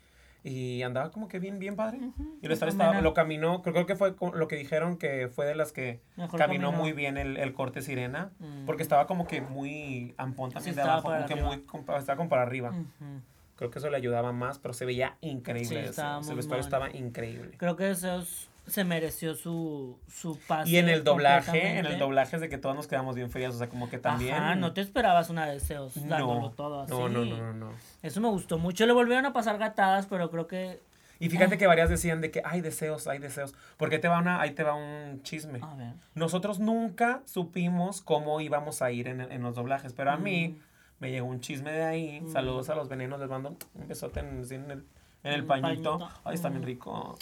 Y andaba como que bien, bien padre. Y lo, estaba, Mira. lo caminó, creo, creo que fue lo que dijeron que fue de las que Mejor caminó caminó. muy bien el, el corte sirena. Mm. Porque estaba como que muy ampón también Sí, de estaba abajo, como que muy, estaba como para arriba. Ujú. Creo que eso le ayudaba más, pero se veía increíble. Sí, ese- estaba ese muy vestuario estaba increíble. Creo que Deseos se mereció su, su pase. Y en el doblaje, en el doblaje es de que todos nos quedamos bien frías, o sea, como que también... Ajá, no te esperabas una Deseos No, dándolo todo así. no, no, no, no, no. Eso me gustó mucho. Le volvieron a pasar gatadas, pero creo que. Y fíjate que varias decían de que hay deseos, hay deseos. Porque te va una, ahí te va un chisme. A ver. Nosotros nunca supimos cómo íbamos a ir en, en los doblajes, pero a mí Mm. me llegó un chisme de ahí. Saludos a los venenos, les mando un besote en, en el, en el Un pañito. pañito. Ay, está bien Mm. rico.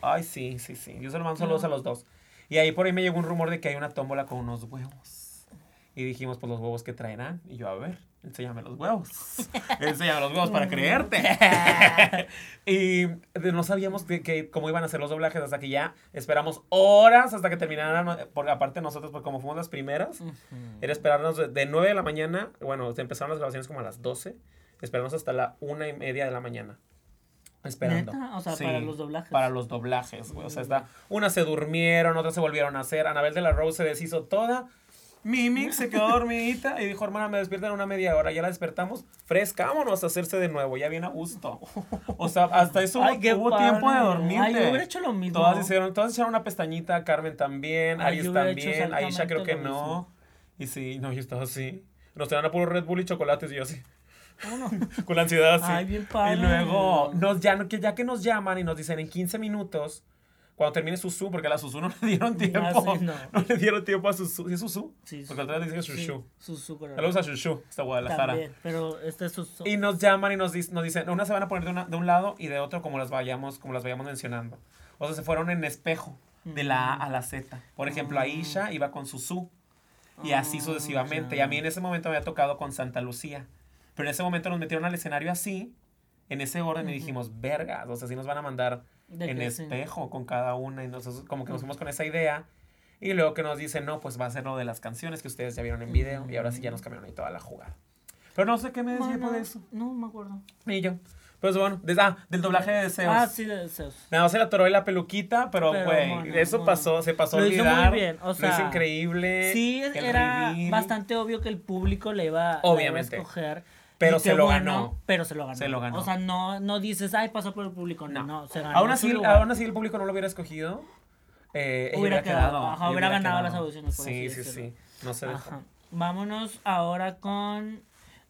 Ay, sí, sí, sí. Yo se lo mando saludos a los dos. Y ahí por ahí me llegó un rumor de que hay una tómbola con unos huevos. Y dijimos, pues los huevos que traerán. Y yo, a ver, enséñame los huevos. enséñame los huevos para creerte. y no sabíamos que, que cómo iban a ser los doblajes hasta que ya esperamos horas hasta que terminaran. Porque aparte nosotros, pues como fuimos las primeras, ujú. era esperarnos de, de 9 de la mañana. Bueno, empezaron las grabaciones como a las 12. Esperarnos hasta la una y media de la mañana. Esperando. ¿Neta? O sea, Sí, para los doblajes. Para los doblajes, güey. O sea, está, unas se durmieron, otras se volvieron a hacer. Anabel de la Rose se deshizo toda. Mimic se quedó dormidita y dijo, hermana, me despiertan en una media hora. Ya la despertamos. Fresca, vámonos a hacerse de nuevo. Ya viene a gusto. O sea, hasta eso Ay, hubo, hubo tiempo de dormirte. Ay, yo hubiera hecho lo mismo. Todas hicieron, todas hicieron una pestañita. Carmen también. Ay, Aries también. Aisha creo que no. mismo. Y sí, no, yo estaba así. Nos traían a puro Red Bull y chocolates y yo así. Vámonos. Con la ansiedad así. Ay, bien padre. Y luego, nos, ya, que, ya que nos llaman y nos dicen en 15 minutos, cuando termine Susu, porque a la Susu no le dieron tiempo. Ah, sí, no. no. le dieron tiempo a Susu. ¿Sí es Susu? Sí, Porque otra vez dicen sí, Shushu. Susu. Saludos a Shushu, hasta Guadalajara. También, pero este es Susu. Y nos llaman y nos, nos dicen, unas se van a poner de, una- de un lado y de otro como las vayamos, como las vayamos mencionando. O sea, se fueron en espejo, de la A a la Z. Por ejemplo, Ah. Aisha iba con Susu. Y así Ah, sucesivamente. Y a mí en ese momento me había tocado con Santa Lucía. Pero en ese momento nos metieron al escenario así, en ese orden, y Ujú. dijimos, vergas, o sea, sí nos van a mandar De en que sí. espejo con cada una. Y nosotros como que nos fuimos con esa idea. Y luego que nos dicen, no, pues va a ser lo de las canciones que ustedes ya vieron en video. Y ahora sí ya nos cambiaron ahí toda la jugada. Pero no sé qué me decía Bueno, por eso. No me acuerdo. Y yo. Pues bueno, des- ah, del doblaje de deseos. Ah, sí, de deseos. Nada más se le atoró ahí la peluquita, pero güey, mono, eso mono. pasó, se pasó a Lo hizo olvidar. muy bien, o sea, hizo increíble. Sí, era reveal. bastante obvio que el público le iba, le iba a escoger. Pero se lo bueno, ganó. Pero se lo ganó. Se lo ganó. O sea, no, no dices, ay, pasó por el público. No, No. no, se ganó. Aún así, aún así el público no lo hubiera escogido. eh, Hubiera quedado, ajá, hubiera ganado quedado. las audiciones, por Sí, sí, sí. No se. Ajá. Vámonos ahora con.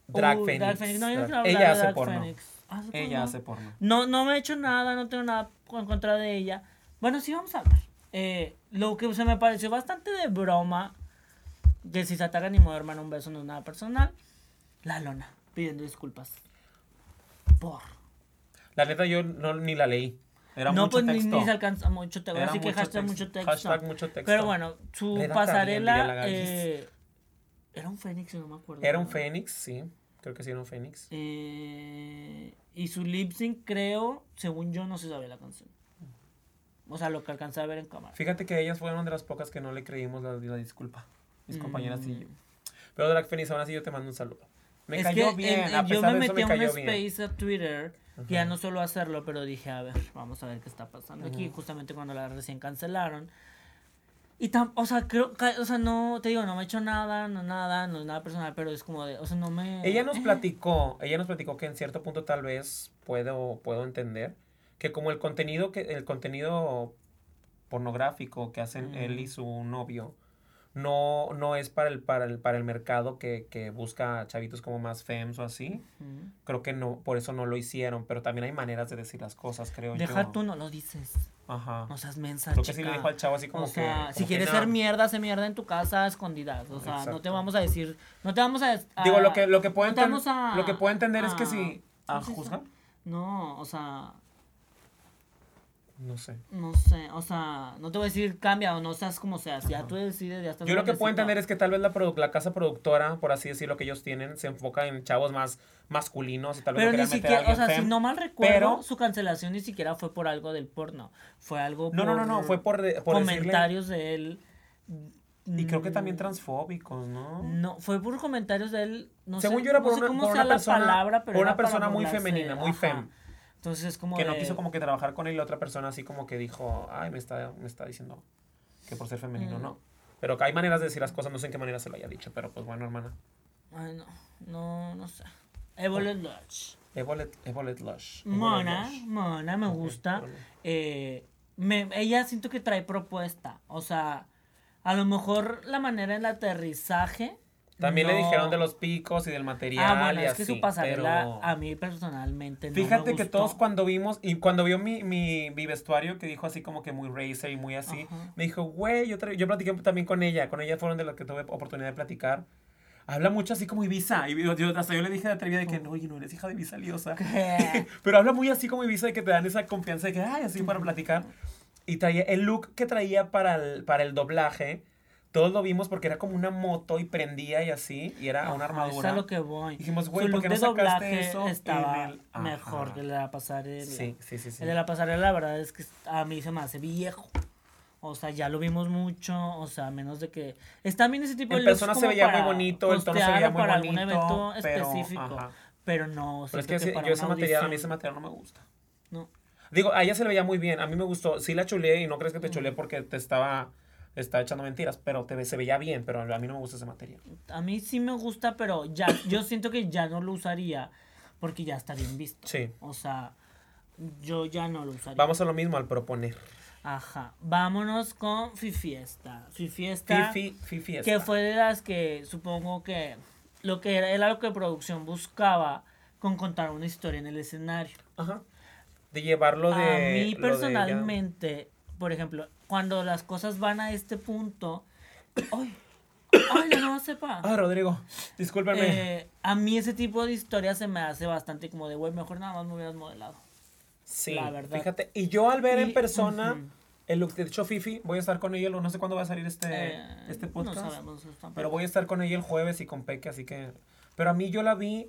Drag Uh, Phoenix. Drag Phoenix. No, yo Drag- Ella hace Drag porno. Phoenix. ¿Hace Ella hace porno. No, no me he hecho nada, no tengo nada en contra de ella. Bueno, sí, vamos a hablar. Eh, lo que se me pareció bastante de broma, que si se atacan ni modo, hermano, un beso no es nada personal. La lona, pidiendo disculpas. Por. La neta, yo no, ni la leí. Era no, mucho pues ni, texto. ni se alcanza mucho texto. Así que hashtag texto. mucho texto. Hashtag mucho texto. Pero bueno, su pasarela. Eh, era un fénix, no me acuerdo. Era un Fénix, sí. Creo que sí era un Fénix. Eh, y su lip sync, creo, según yo, no se sabía la canción. O sea, lo que alcancé a ver en cámara. Fíjate que ellas fueron de las pocas que no le creímos la, la disculpa. Mis compañeras y Mm. yo. Pero Drag Phoenix, aún así yo te mando un saludo. Me es cayó que bien. en- a yo me de eso metí me a un cayó bien. space a Twitter, que ya no suelo hacerlo, pero dije, a ver, vamos a ver qué está pasando aquí, justamente cuando la recién cancelaron. Y tam, o sea, creo, o sea, no, te digo, no me he hecho nada, no nada, no es nada personal, pero es como de, o sea, no me... Ella nos platicó, ella nos platicó que en cierto punto tal vez puedo, puedo entender que como el contenido que el contenido pornográfico que hacen él y su novio no, no es para el, para el, para el mercado que, que busca chavitos como más fems o así. Creo que no, por eso no lo hicieron, pero también hay maneras de decir las cosas, creo Deja yo. tú, no lo dices. Ajá. No seas mensa, Creo que sí le dijo al chavo así como o sea, que. si como que quieres ser mierda, hace mierda en tu casa escondidas. O sea, no te vamos a decir, no te vamos a... a- Digo, lo que, lo que puedo no enten- a- lo que puedo entender es que si. ¿A juzgar? No, o sea, No sé. no sé, o sea, no te voy a decir cambia o no seas como seas, ya tú decides, ya estás Yo lo que puedo entender es que tal vez la, produ- la casa productora, por así decirlo, que ellos tienen, se enfoca en chavos más masculinos y tal vez Pero no ni meter siquiera, o sea, si no mal recuerdo, pero- su cancelación ni siquiera fue por algo del porno, fue algo No, no, no, no, fue por, de- por decirle- comentarios de él. Y creo que también Mm, transfóbicos, ¿no? No, fue por comentarios de él, no Según sé, yo era no por sé una, cómo por sea una la palabra, pero por una persona muy femenina, muy fem. Entonces es como Que no de- quiso como que trabajar con él y la otra persona así como que dijo, ay, me está, me está diciendo que por ser femenino, Mm. no. Pero hay maneras de decir las cosas, no sé en qué manera se lo haya dicho, pero pues bueno, hermana. Ay, no, no, no sé. Evolet Lodge. Evolet, Evolet Lush. Mona, Lush. Mona, me Ok, gusta. bueno. Eh, me, ella siento que trae propuesta. O sea, a lo mejor la manera en el aterrizaje. También le no- dijeron de los picos y del material Ah, bueno, y es así, que su pasarela pero- a mí personalmente no Fíjate me que gustó. todos cuando vimos, y cuando vio mi, mi, mi vestuario que dijo así como que muy racer y muy así, Ajá. me dijo, güey, yo, yo platiqué también con ella, con ella fueron de las que tuve oportunidad de platicar. Habla mucho así como Ibiza, y yo, yo- hasta yo le dije de atrevida de que, no, oye, no eres hija de Ibiza Liosa. Pero habla muy así como Ibiza de que te dan esa confianza de que, ay, así para platicar. Y traía el look que traía para el, para el doblaje, todos lo vimos porque era como una moto y prendía y así, y era una armadura. Es a lo que voy. Dijimos, güey, ¿por qué no sacaste eso en estaba el- mejor que el de la pasarela. Sí, sí, sí, sí. El de la pasarela, la verdad es que a mí se me hace viejo. O sea, ya lo vimos mucho, o sea, a menos de que... Está bien ese tipo En de looks persona se veía muy bonito, el tono se veía muy para bonito, algún evento pero, específico. ajá. Pero no, Pero es que, para yo ese una material, a mí audición, ese material no me gusta. No. Digo, a ella se le veía muy bien, a mí me gustó. Sí la chuleé y no crees que te chuleé porque te estaba, estaba echando mentiras, pero te, se veía bien, pero a mí no me gusta ese material. A mí sí me gusta, pero ya, yo siento que ya no lo usaría porque ya está bien visto. Sí. O sea, yo ya no lo usaría. Vamos a lo mismo al proponer. Ajá. Vámonos con Fifiesta. Fifiesta. Fifi, Fifi Que fue de las que supongo que lo que era, era lo que producción buscaba con contar una historia en el escenario. Ajá. De llevarlo de. a mí de personalmente, por ejemplo, cuando las cosas van a este punto, ¡ay! ¡Ay, ya no sepa! Ah, Rodrigo, discúlpame. Eh, a mí ese tipo de historia se me hace bastante como de, güey, mejor nada más me hubieras modelado. sí, la verdad. fíjate. Y yo al ver en Y- persona ujú. el look de hecho Fifi, voy a estar con ella, no sé cuándo va a salir este, Eh, este podcast. No sabemos. Pero voy a estar con ella el jueves y con Peque, así que... Pero a mí yo la vi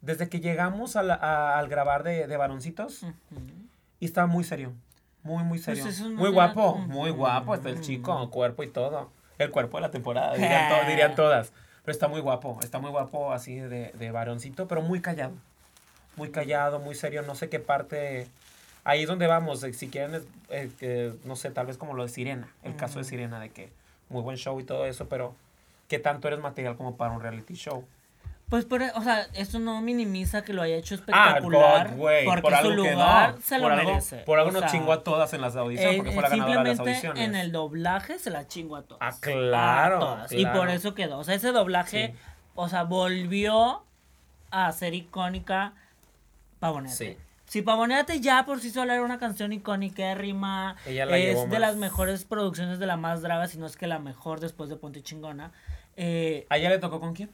desde que llegamos a la- a- al grabar de, de varoncitos Ujú. y estaba muy serio. Muy, muy serio. Pues eso no muy guapo, muy guapo. Está el chico, cuerpo y todo. El cuerpo de la temporada, dirían, to- dirían todas. Pero está muy guapo, está muy guapo así de, de varoncito, pero muy callado. Muy callado, muy serio. No sé qué parte... Ahí es donde vamos. eh, Si quieren, eh, que, no sé, tal vez como lo de Sirena. El caso de. Sirena, de que muy buen show y todo eso, pero ¿qué tanto eres material como para un reality show? Pues, pero, o sea, eso no minimiza que lo haya hecho Ah, espectacular. God, porque por su lugar se lo por algo, merece. Por algo O nos sea, chingó a todas en las audiciones, eh, porque fue la ganadora de las simplemente audiciones. en el doblaje se la chingó a todas. Ah, claro. Y por eso quedó. O sea, ese doblaje, Sí. o sea, volvió a ser icónica Pavoneate. Sí. Si Pavoneate ya por sí sola era una canción icónica, es de las mejores producciones de la más draga, si no es que la mejor después de Ponte Chingona. Eh, ¿A ella le tocó con quién?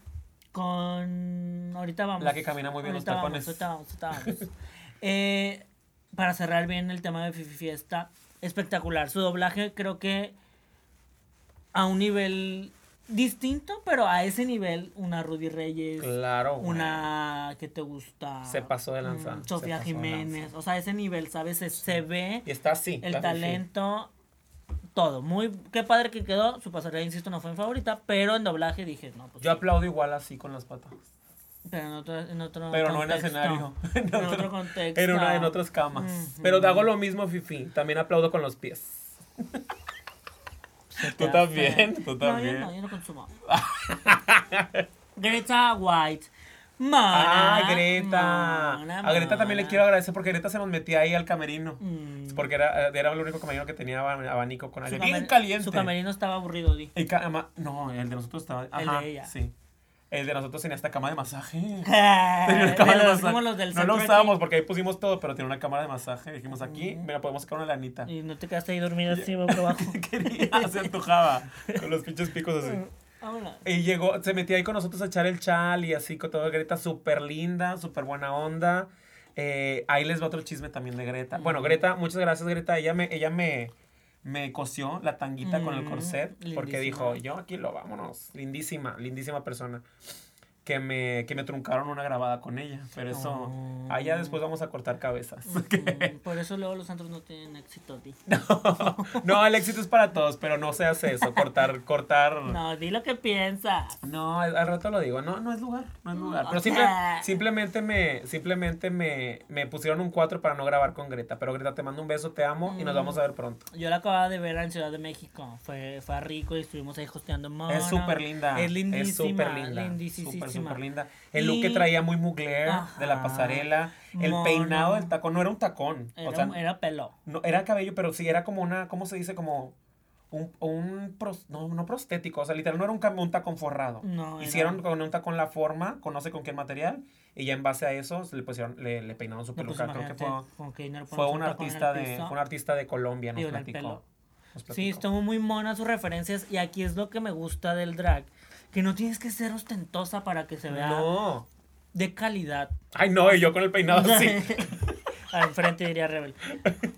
Con. Ahorita vamos. La que camina muy bien los tacones. Ahorita vamos, ahorita vamos. Eh, para cerrar bien el tema de Fifi Fiesta, espectacular. Su doblaje creo que a un nivel distinto, pero a ese nivel, una Rudy Reyes, Claro, güey. una que te gusta. Se pasó de lanza, se Sofía de Jiménez. lanza. O sea, ese nivel, ¿sabes? Se, se ve Y está así. el Fifi. Todo, muy, qué padre que quedó, su pasarela, insisto, no fue mi favorita, pero en doblaje dije, no, pues Yo aplaudo igual así con las patas. Pero en otro, en otro Pero no en contexto. escenario. En otro contexto. En, una, en otras camas. Ujú. Pero hago lo mismo, Fifi. También aplaudo con los pies. Tú también, tú No, también. yo no, yo no consumo. Greta White. Mona, Ah, Greta. a Greta también le quiero agradecer porque Greta se nos metía ahí al camerino. Mm. Porque era, era el único camerino que tenía aban- abanico con aire. Bien caliente. Su camerino estaba aburrido, di. El no, el de nosotros estaba. Ajá, de ella. Sí. El de nosotros tenía esta cama de masaje. Tenía una cama de masaje. como los del no lo usábamos porque ahí pusimos todo, pero tiene una cámara de masaje. Dijimos aquí, mira, podemos sacar una lanita. Y no te quedaste ahí dormido así abajo. Quería, se antojaba. Con los pinches picos así. Y llegó, se metía ahí con nosotros a echar el chal y así con todo. Greta súper linda, súper buena onda. Eh, ahí les va otro chisme también de Greta. Bueno, Greta, muchas gracias, Greta. Ella me, ella me, me cosió la tanguita con el Mm, corset porque dijo, yo aquí lo vámonos. Lindísima, lindísima persona. Que me, que me truncaron una grabada con ella. Pero eso, Oh. allá después vamos a cortar cabezas. Mm, Por eso luego los santos no tienen éxito, di. no, el éxito es para todos, pero no se hace eso. Cortar, cortar. No, di lo que piensas. No, al rato lo digo. No, no es lugar, no es lugar. Pero simple- simplemente me, simplemente me, me pusieron un 4 para no grabar con Greta. Pero Greta, te mando un beso, te amo y nos Mm. vamos a ver pronto. Yo la acababa de ver en Ciudad de México. Fue, fue Rico y estuvimos ahí hosteando mono. Es súper linda. Es lindísima. Es súper linda. lindísima. Súper linda. El look que traía muy mugler de la Ajá. pasarela. El Mono. peinado del tacón. No era un tacón. Era, o sea, era pelo. no, era cabello, pero sí era como una, ¿cómo se dice? Como un, un pros- no, no prostético. O sea, literal, no era un, un tacón forrado. No, era- Hicieron con un tacón la forma, conoce con qué material, y ya en base a eso le pusieron, le, le peinaron su No, pues peluca. Creo que fue, fue un artista de, fue un artista de Colombia, nos Digo, platicó. Sí, estuvo muy mona sus referencias y aquí es lo que me gusta del drag, que no tienes que ser ostentosa para que se vea No. de calidad. Ay, no, y yo con el peinado así. Al frente diría Rebel.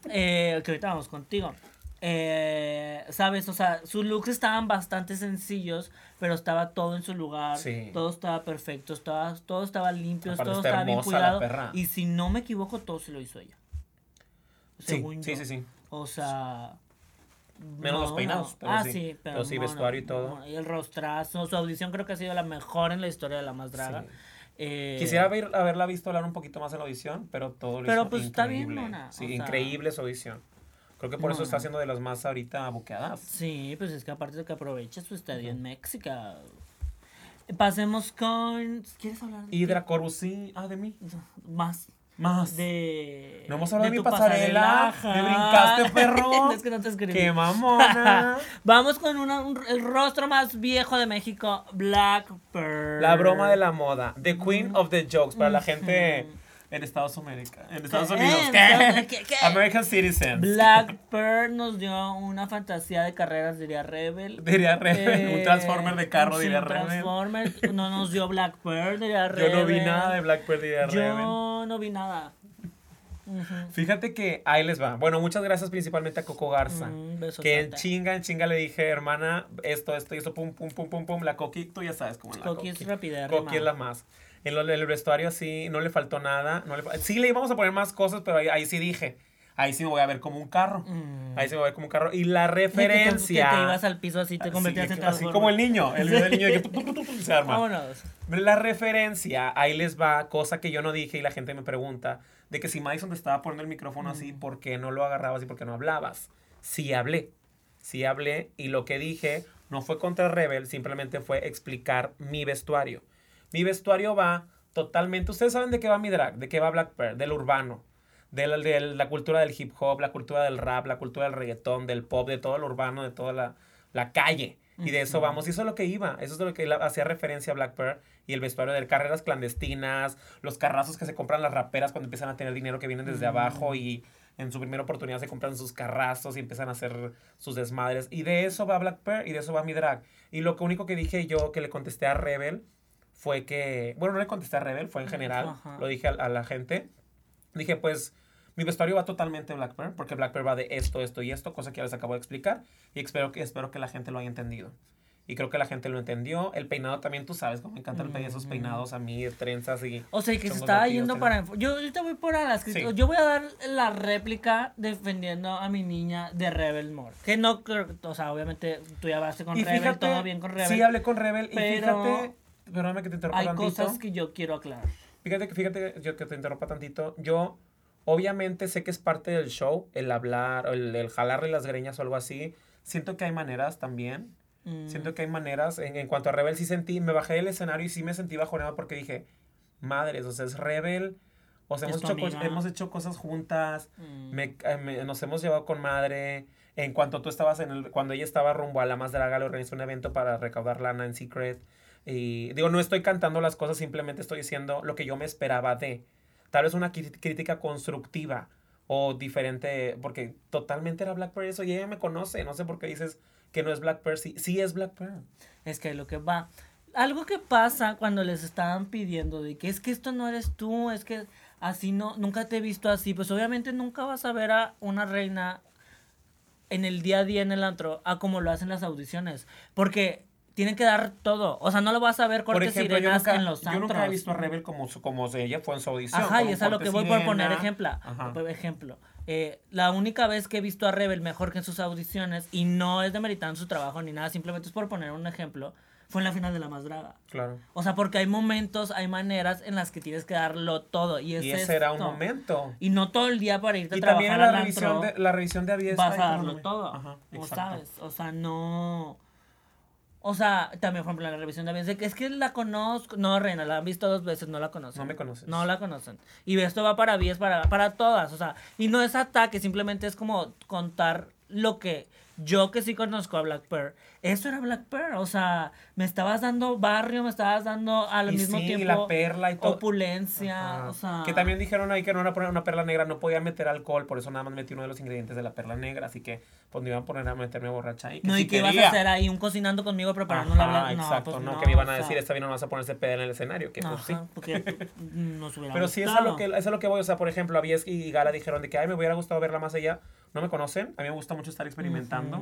Eh, que ahorita vamos contigo. Eh, Sabes, o sea, sus looks estaban bastante sencillos, pero estaba todo en su lugar. Sí. Todo estaba perfecto, estaba, todo estaba limpio, Aparte todo estaba bien cuidado. Y si no me equivoco, todo se lo hizo ella. Sí, Según sí, yo. sí, sí. O sea. Menos los peinados, pero ah, sí. sí, pero, Pero sí, mono, vestuario y todo. Y el rostrazo. Su audición creo que ha sido la mejor en la historia de la más draga. Sí. Eh, Quisiera haber, haberla visto hablar un poquito más en la audición, pero todo lo Pero, hizo pues, está bien, mona, Sí, sea- increíble su audición. Creo que por eso está Mona. siendo de las más ahorita buqueadas. Sí, pues es que aparte de que aproveche su estadía en México. Pasemos con. ¿Quieres hablar de sí. Ah, de mí. más? Más. De. No hemos hablado de mi tu pasarela. ajá. Me brincaste, perro. es que no te escribí. ¡Qué mamona! Vamos con una- un- el rostro más viejo de México, Black Pearl. la broma de la moda. The Queen of the Jokes. Para la gente. En Estados Unidos. En Estados ¿Qué? Unidos. ¿Qué? ¿Qué? ¿Qué? American Citizens. Black Pearl nos dio una fantasía de carreras, diría Rebel. Diría Rebel. un Eh, Transformer de carro, diría un Rebel. Transformer. No nos dio Black Pearl, diría Yo Rebel. no vi nada de Blackbird, diría Rebel. Yo no vi nada. Fíjate que ahí les va. Bueno, muchas gracias principalmente a Coco Garza. Mm, Que en chinga, en chinga le dije, hermana, esto, esto y esto, pum, pum, pum, pum, pum. La Coqui, tú ya sabes cómo es la Coqui Coqui. es rapidez. Coqui es la más. En lo del vestuario sí, no le faltó nada. No le sí le íbamos a poner más cosas, pero ahí, ahí sí dije, ahí sí me voy a ver como un carro. Mm. Ahí sí me voy a ver como un carro. Y la referencia... Que te ibas al piso así, te Así, convertías en así como el niño, el video del niño que se arma. Vámonos. La referencia, ahí les va, cosa que yo no dije y la gente me pregunta, de que si Madison te estaba poniendo el micrófono así, Mm. ¿por qué no lo agarrabas y por qué no hablabas? Sí hablé, sí hablé y lo que dije no fue contra Rebel, simplemente fue explicar mi vestuario. Mi vestuario va totalmente, ustedes saben de qué va mi drag, de qué va Black Pearl, del urbano, de la, de la cultura del hip hop, la cultura del rap, la cultura del reggaetón, del pop, de todo lo urbano, de toda la, la calle. Y de eso vamos, y eso es lo que iba, eso es lo que hacía referencia a Black Pearl y el vestuario de carreras clandestinas, los carrazos que se compran las raperas cuando empiezan a tener dinero que vienen desde Mm. abajo y en su primera oportunidad se compran sus carrazos y empiezan a hacer sus desmadres. Y de eso va Black Pearl y de eso va mi drag. Y lo único que dije yo que le contesté a Rebel fue que, bueno, no le contesté a Rebel, fue en general, Ajá. lo dije a, a la gente. Dije, pues, mi vestuario va totalmente Black porque Black va de esto, esto y esto, cosa que ya les acabo de explicar. Y espero que, espero que la gente lo haya entendido. Y creo que la gente lo entendió. El peinado también, tú sabes, cómo me encantan pe- esos Ujú. peinados a mí, trenzas y... O sea, que se estaba latinos, yendo sí. para... Yo ahorita voy por a las. Sí. Yo voy a dar la réplica defendiendo a mi niña de Rebel More. Que no creo... O sea, obviamente tú ya vas con y Rebel, fíjate, todo bien con Rebel. sí hablé con Rebel y pero fíjate, perdóname que te interrumpa Hay tantito. cosas que yo quiero aclarar. Fíjate que, fíjate yo que te interrumpa tantito. Yo, obviamente, sé que es parte del show, el hablar, el, el jalarle las greñas o algo así. Siento que hay maneras también. Mm. Siento que hay maneras. En, en cuanto a Rebel, sí sentí, me bajé del escenario y sí me sentí bajoneado porque dije, madres, o sea, es Rebel. O sea, hemos hecho, hemos hecho cosas juntas. Mm. me- eh, me- nos hemos llevado con madre. En cuanto tú estabas en el, cuando ella estaba rumbo a la más draga, le organizó un evento para recaudar lana en Secret. Y digo, no estoy cantando las cosas, simplemente estoy diciendo lo que yo me esperaba de. Tal vez una crítica constructiva o diferente, porque totalmente era Black Pearl eso y ella me conoce. No sé por qué dices que no es Black Pearl. Sí, sí es Black Pearl. Es que lo que va. algo que pasa cuando les estaban pidiendo de que es que esto no eres tú, es que así no, nunca te he visto así, pues obviamente nunca vas a ver a una reina en el día a día en el antro a como lo hacen las audiciones, porque tienen que dar todo, o sea, no lo vas a ver Por cortes ejemplo, yo sirenas nunca, en los yo antros. nunca he visto a Rebel como, como ella fue en su audición. Ajá, y es a lo que voy por poner ejemplo. Ajá. Por ejemplo, eh, la única vez que he visto a Rebel mejor que en sus audiciones, y no es demeritando su trabajo ni nada, simplemente es por poner un ejemplo, fue en la final de La Más Draga. Claro. O sea, porque hay momentos, hay maneras en las que tienes que darlo todo. Y, es Y ese era un esto. momento. Y no todo el día para irte a Y trabajar también en la revisión antro, de, la revisión de vas a darlo todo. Ajá, o sabes, o sea, no... O sea, también, por ejemplo, en la revisión de que es que la conozco. No, Reina, la han visto dos veces, no la conocen. No me conoces. No la conocen. Y esto va para Avies, para, para todas. O sea, y no es ataque, simplemente es como contar lo que yo que sí conozco a Black Pearl. Eso era Black Pearl. O sea, me estabas dando barrio, me estabas dando al Y mismo sí, y tiempo la perla y todo. opulencia. Ajá. O sea, Que también dijeron ahí que no iban a poner una perla negra, no podía meter alcohol, por eso nada más metí uno de los ingredientes de la perla negra, así que pues me iban a poner a meterme borracha ahí. que No, sí y que ibas a hacer ahí un cocinando conmigo preparando la Ajá, blanca. No, exacto, pues no, que me iban a sea, decir, esta vez no vas a ponerse peda en el escenario, que pues sí. Porque nos hubiera Pero sí, eso es, lo que, eso es lo que voy. O sea, por ejemplo, Avies y Gala dijeron de que, ay, me hubiera gustado verla más allá. No me conocen. A mí me gusta mucho estar experimentando.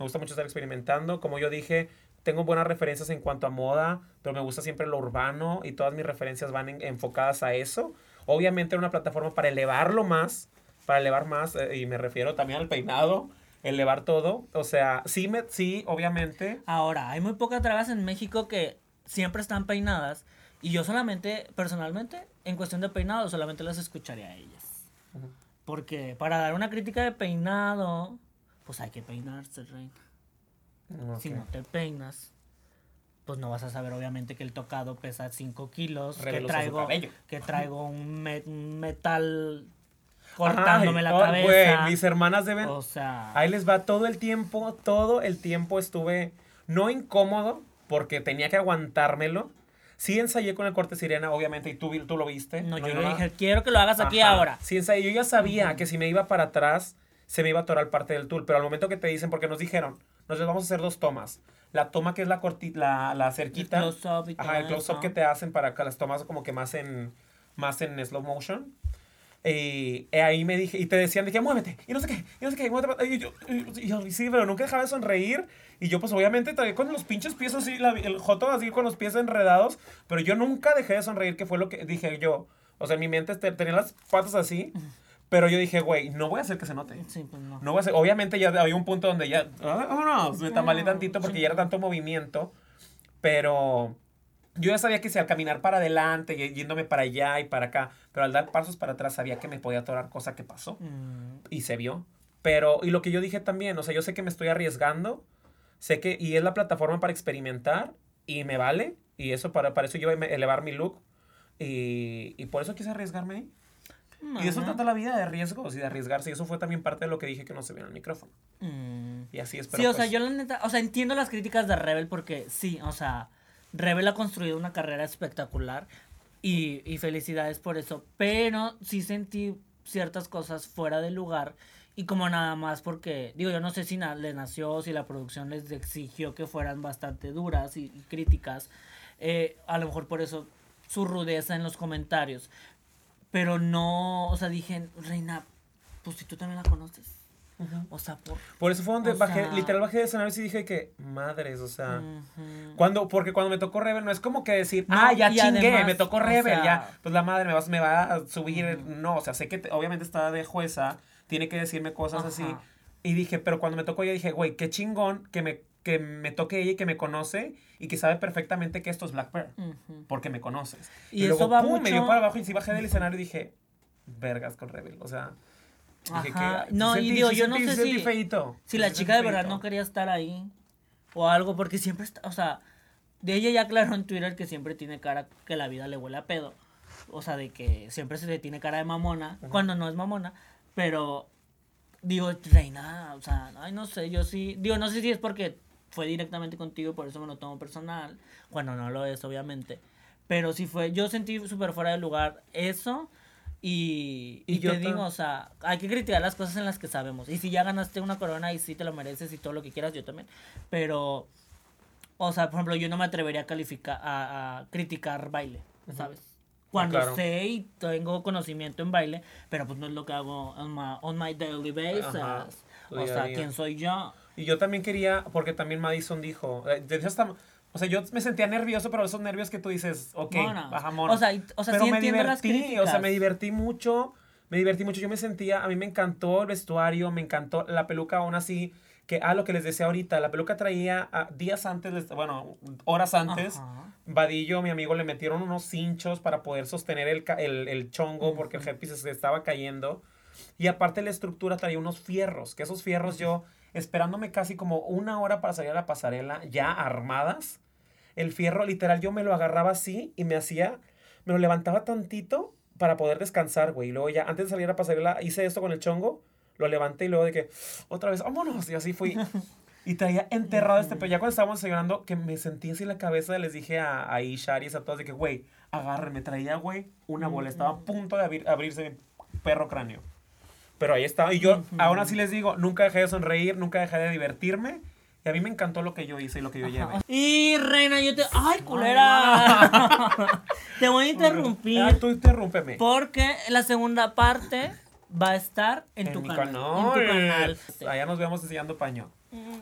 Me gusta mucho estar experimentando. Como yo dije, tengo buenas referencias en cuanto a moda, pero me gusta siempre lo urbano y todas mis referencias van en- enfocadas a eso. Obviamente era una plataforma para elevarlo más, para elevar más, eh, y me refiero también al peinado, elevar todo. O sea, sí, me, sí, obviamente. Ahora, hay muy pocas dragas en México que siempre están peinadas. Y yo solamente, personalmente, en cuestión de peinado, solamente las escucharía a ellas. Ujú. Porque para dar una crítica de peinado, pues hay que peinarse, rey. Si Ok. no te peinas, pues no vas a saber obviamente que el tocado pesa 5 kilos, que Reveloso traigo, que traigo un, me- un metal cortándome Ay, la oh, cabeza. güey, mis hermanas deben... O sea, Ahí les va todo el tiempo, todo el tiempo estuve no incómodo porque tenía que aguantármelo. Sí ensayé con el corte sirena, obviamente, y tú, tú lo viste. no, yo yo le no- dije, quiero que lo hagas aquí Ajá. ahora. Sí ensayé. Yo ya sabía que si me iba para atrás, se me iba a atorar parte del tool. Pero al momento que te dicen, porque nos dijeron, nos vamos a hacer dos tomas. La toma que es la corti la, la cerquita. El close-up y Ajá, el close-up que te hacen para que las tomas como que más en, más en slow motion. Y eh, ahí me dije, y te decían, dije, muévete, y no sé qué, y no sé qué, muévete. Y yo, y yo, y sí, pero nunca dejaba de sonreír. Y yo, pues obviamente, traía con los pinches pies así, la- el joto así con los pies enredados. Pero yo nunca dejé de sonreír, que fue lo que dije yo. O sea, en mi mente tenía las patas así. Pero yo dije, güey, no voy a hacer que se note. Sí, pues no. No voy a hacer, obviamente ya había un punto donde ya, ah, vámonos, me tambalé Ah, tantito porque ya era tanto movimiento, pero yo ya sabía que si al caminar para adelante, yéndome para allá y para acá, pero al dar pasos para atrás sabía que me podía atorar, cosa que pasó Mm, y se vio. Pero, y lo que yo dije también, o sea, yo sé que me estoy arriesgando, sé que, y es la plataforma para experimentar, y me vale, y eso, para, para eso yo iba a elevar mi look, y, y por eso quise arriesgarme ahí. Y de eso trata la vida, de riesgos y de arriesgarse. Y eso fue también parte de lo que dije que no se vio en el micrófono. Mm. Y así es. Sí, pero o sea, pues, yo la neta, o sea, entiendo las críticas de Rebel porque sí, o sea, Rebel ha construido una carrera espectacular y, y felicidades por eso, pero sí sentí ciertas cosas fuera de lugar y como nada más porque, digo, yo no sé si na- le nació, si la producción les exigió que fueran bastante duras y, y críticas, eh, a lo mejor por eso su rudeza en los comentarios, pero no, o sea, dije, Reina, pues si tú también la conoces, o sea, por... Por eso fue donde bajé, sea- literal bajé de escenario y dije que, madres, o sea. Cuando, porque cuando me tocó Rebel no es como que decir, No, ah, ya chingué, además, me tocó o Rebel, sea- ya, pues la madre me va, me va a subir, no, o sea, sé que te- obviamente está de jueza, tiene que decirme cosas así, y dije, pero cuando me tocó ella dije, güey, qué chingón que me, que me toque ella y que me conoce, y que sabe perfectamente que esto es Black Pearl, Ujú. porque me conoces. Y Y, eso luego, va pum, me dio mucho- para abajo, y sí bajé del escenario y dije, vergas con Rebel, o sea... Dije Ajá. que, No, sí y sentí- digo, yo no sentí- sé sí sentí si- feíto. Si la sentí chica de verdad feíto. no quería estar ahí o algo, porque siempre está, o sea, de ella ya aclaró en Twitter que siempre tiene cara que la vida le huele a pedo. O sea, de que siempre se le tiene cara de mamona, cuando no es mamona, pero digo, reina, o sea, ay, no sé, yo sí, digo, no sé si es porque fue directamente contigo, por eso me lo tomo personal, cuando no lo es, obviamente. Pero sí fue, yo sentí súper fuera de lugar eso. Y, Y y, yo te digo, o sea, hay que criticar las cosas en las que sabemos. Y si ya ganaste una corona y sí te lo mereces y todo lo que quieras, yo también. Pero O sea, por ejemplo, yo no me atrevería a calificar, a, a criticar baile, ¿sabes? Cuando claro. sé y tengo conocimiento en baile, pero pues no es lo que hago on my, on my daily basis. Ajá, O sea. ¿quién soy yo? Y yo también quería, porque también Madison dijo, eh, de hecho hasta, o sea, yo me sentía nervioso, pero esos nervios que tú dices, ok, Mona. baja mona. O sea, y- o sea, pero sí me las divertí, o sea, me divertí mucho, me divertí mucho, yo me sentía, a mí me encantó el vestuario, me encantó la peluca aún así, que, ah, lo que les decía ahorita, la peluca traía ah, días antes, bueno, horas antes, Ajá. Vadillo, mi amigo, le metieron unos cinchos para poder sostener el, el, el chongo porque el headpiece se estaba cayendo. Y aparte la estructura traía unos fierros, que esos fierros yo, esperándome casi como una hora para salir a la pasarela, ya armadas, el fierro literal yo me lo agarraba así y me hacía, me lo levantaba tantito para poder descansar, güey. Y luego ya, antes de salir a la pasarela, hice esto con el chongo, lo levanté y luego de que, otra vez, vámonos, y así fui. Y traía enterrado este, pero ya cuando estábamos desayunando, que me sentí así en la cabeza, les dije a, a y a todos de que, güey, agárrenme, traía, güey, una bola. Estaba a punto de abrir- abrirse mi perro cráneo. Pero ahí estaba. Y yo, aún así les digo, nunca dejé de sonreír, nunca dejé de divertirme. Y a mí me encantó lo que yo hice y lo que yo llevé. Y reina, yo te. ¡Ay, culera! te voy a interrumpir. Ah, tú interrúmpeme. Porque la segunda parte va a estar en, tu mi canal. canal. En tu canal. Allá nos vemos enseñando paño. Mm,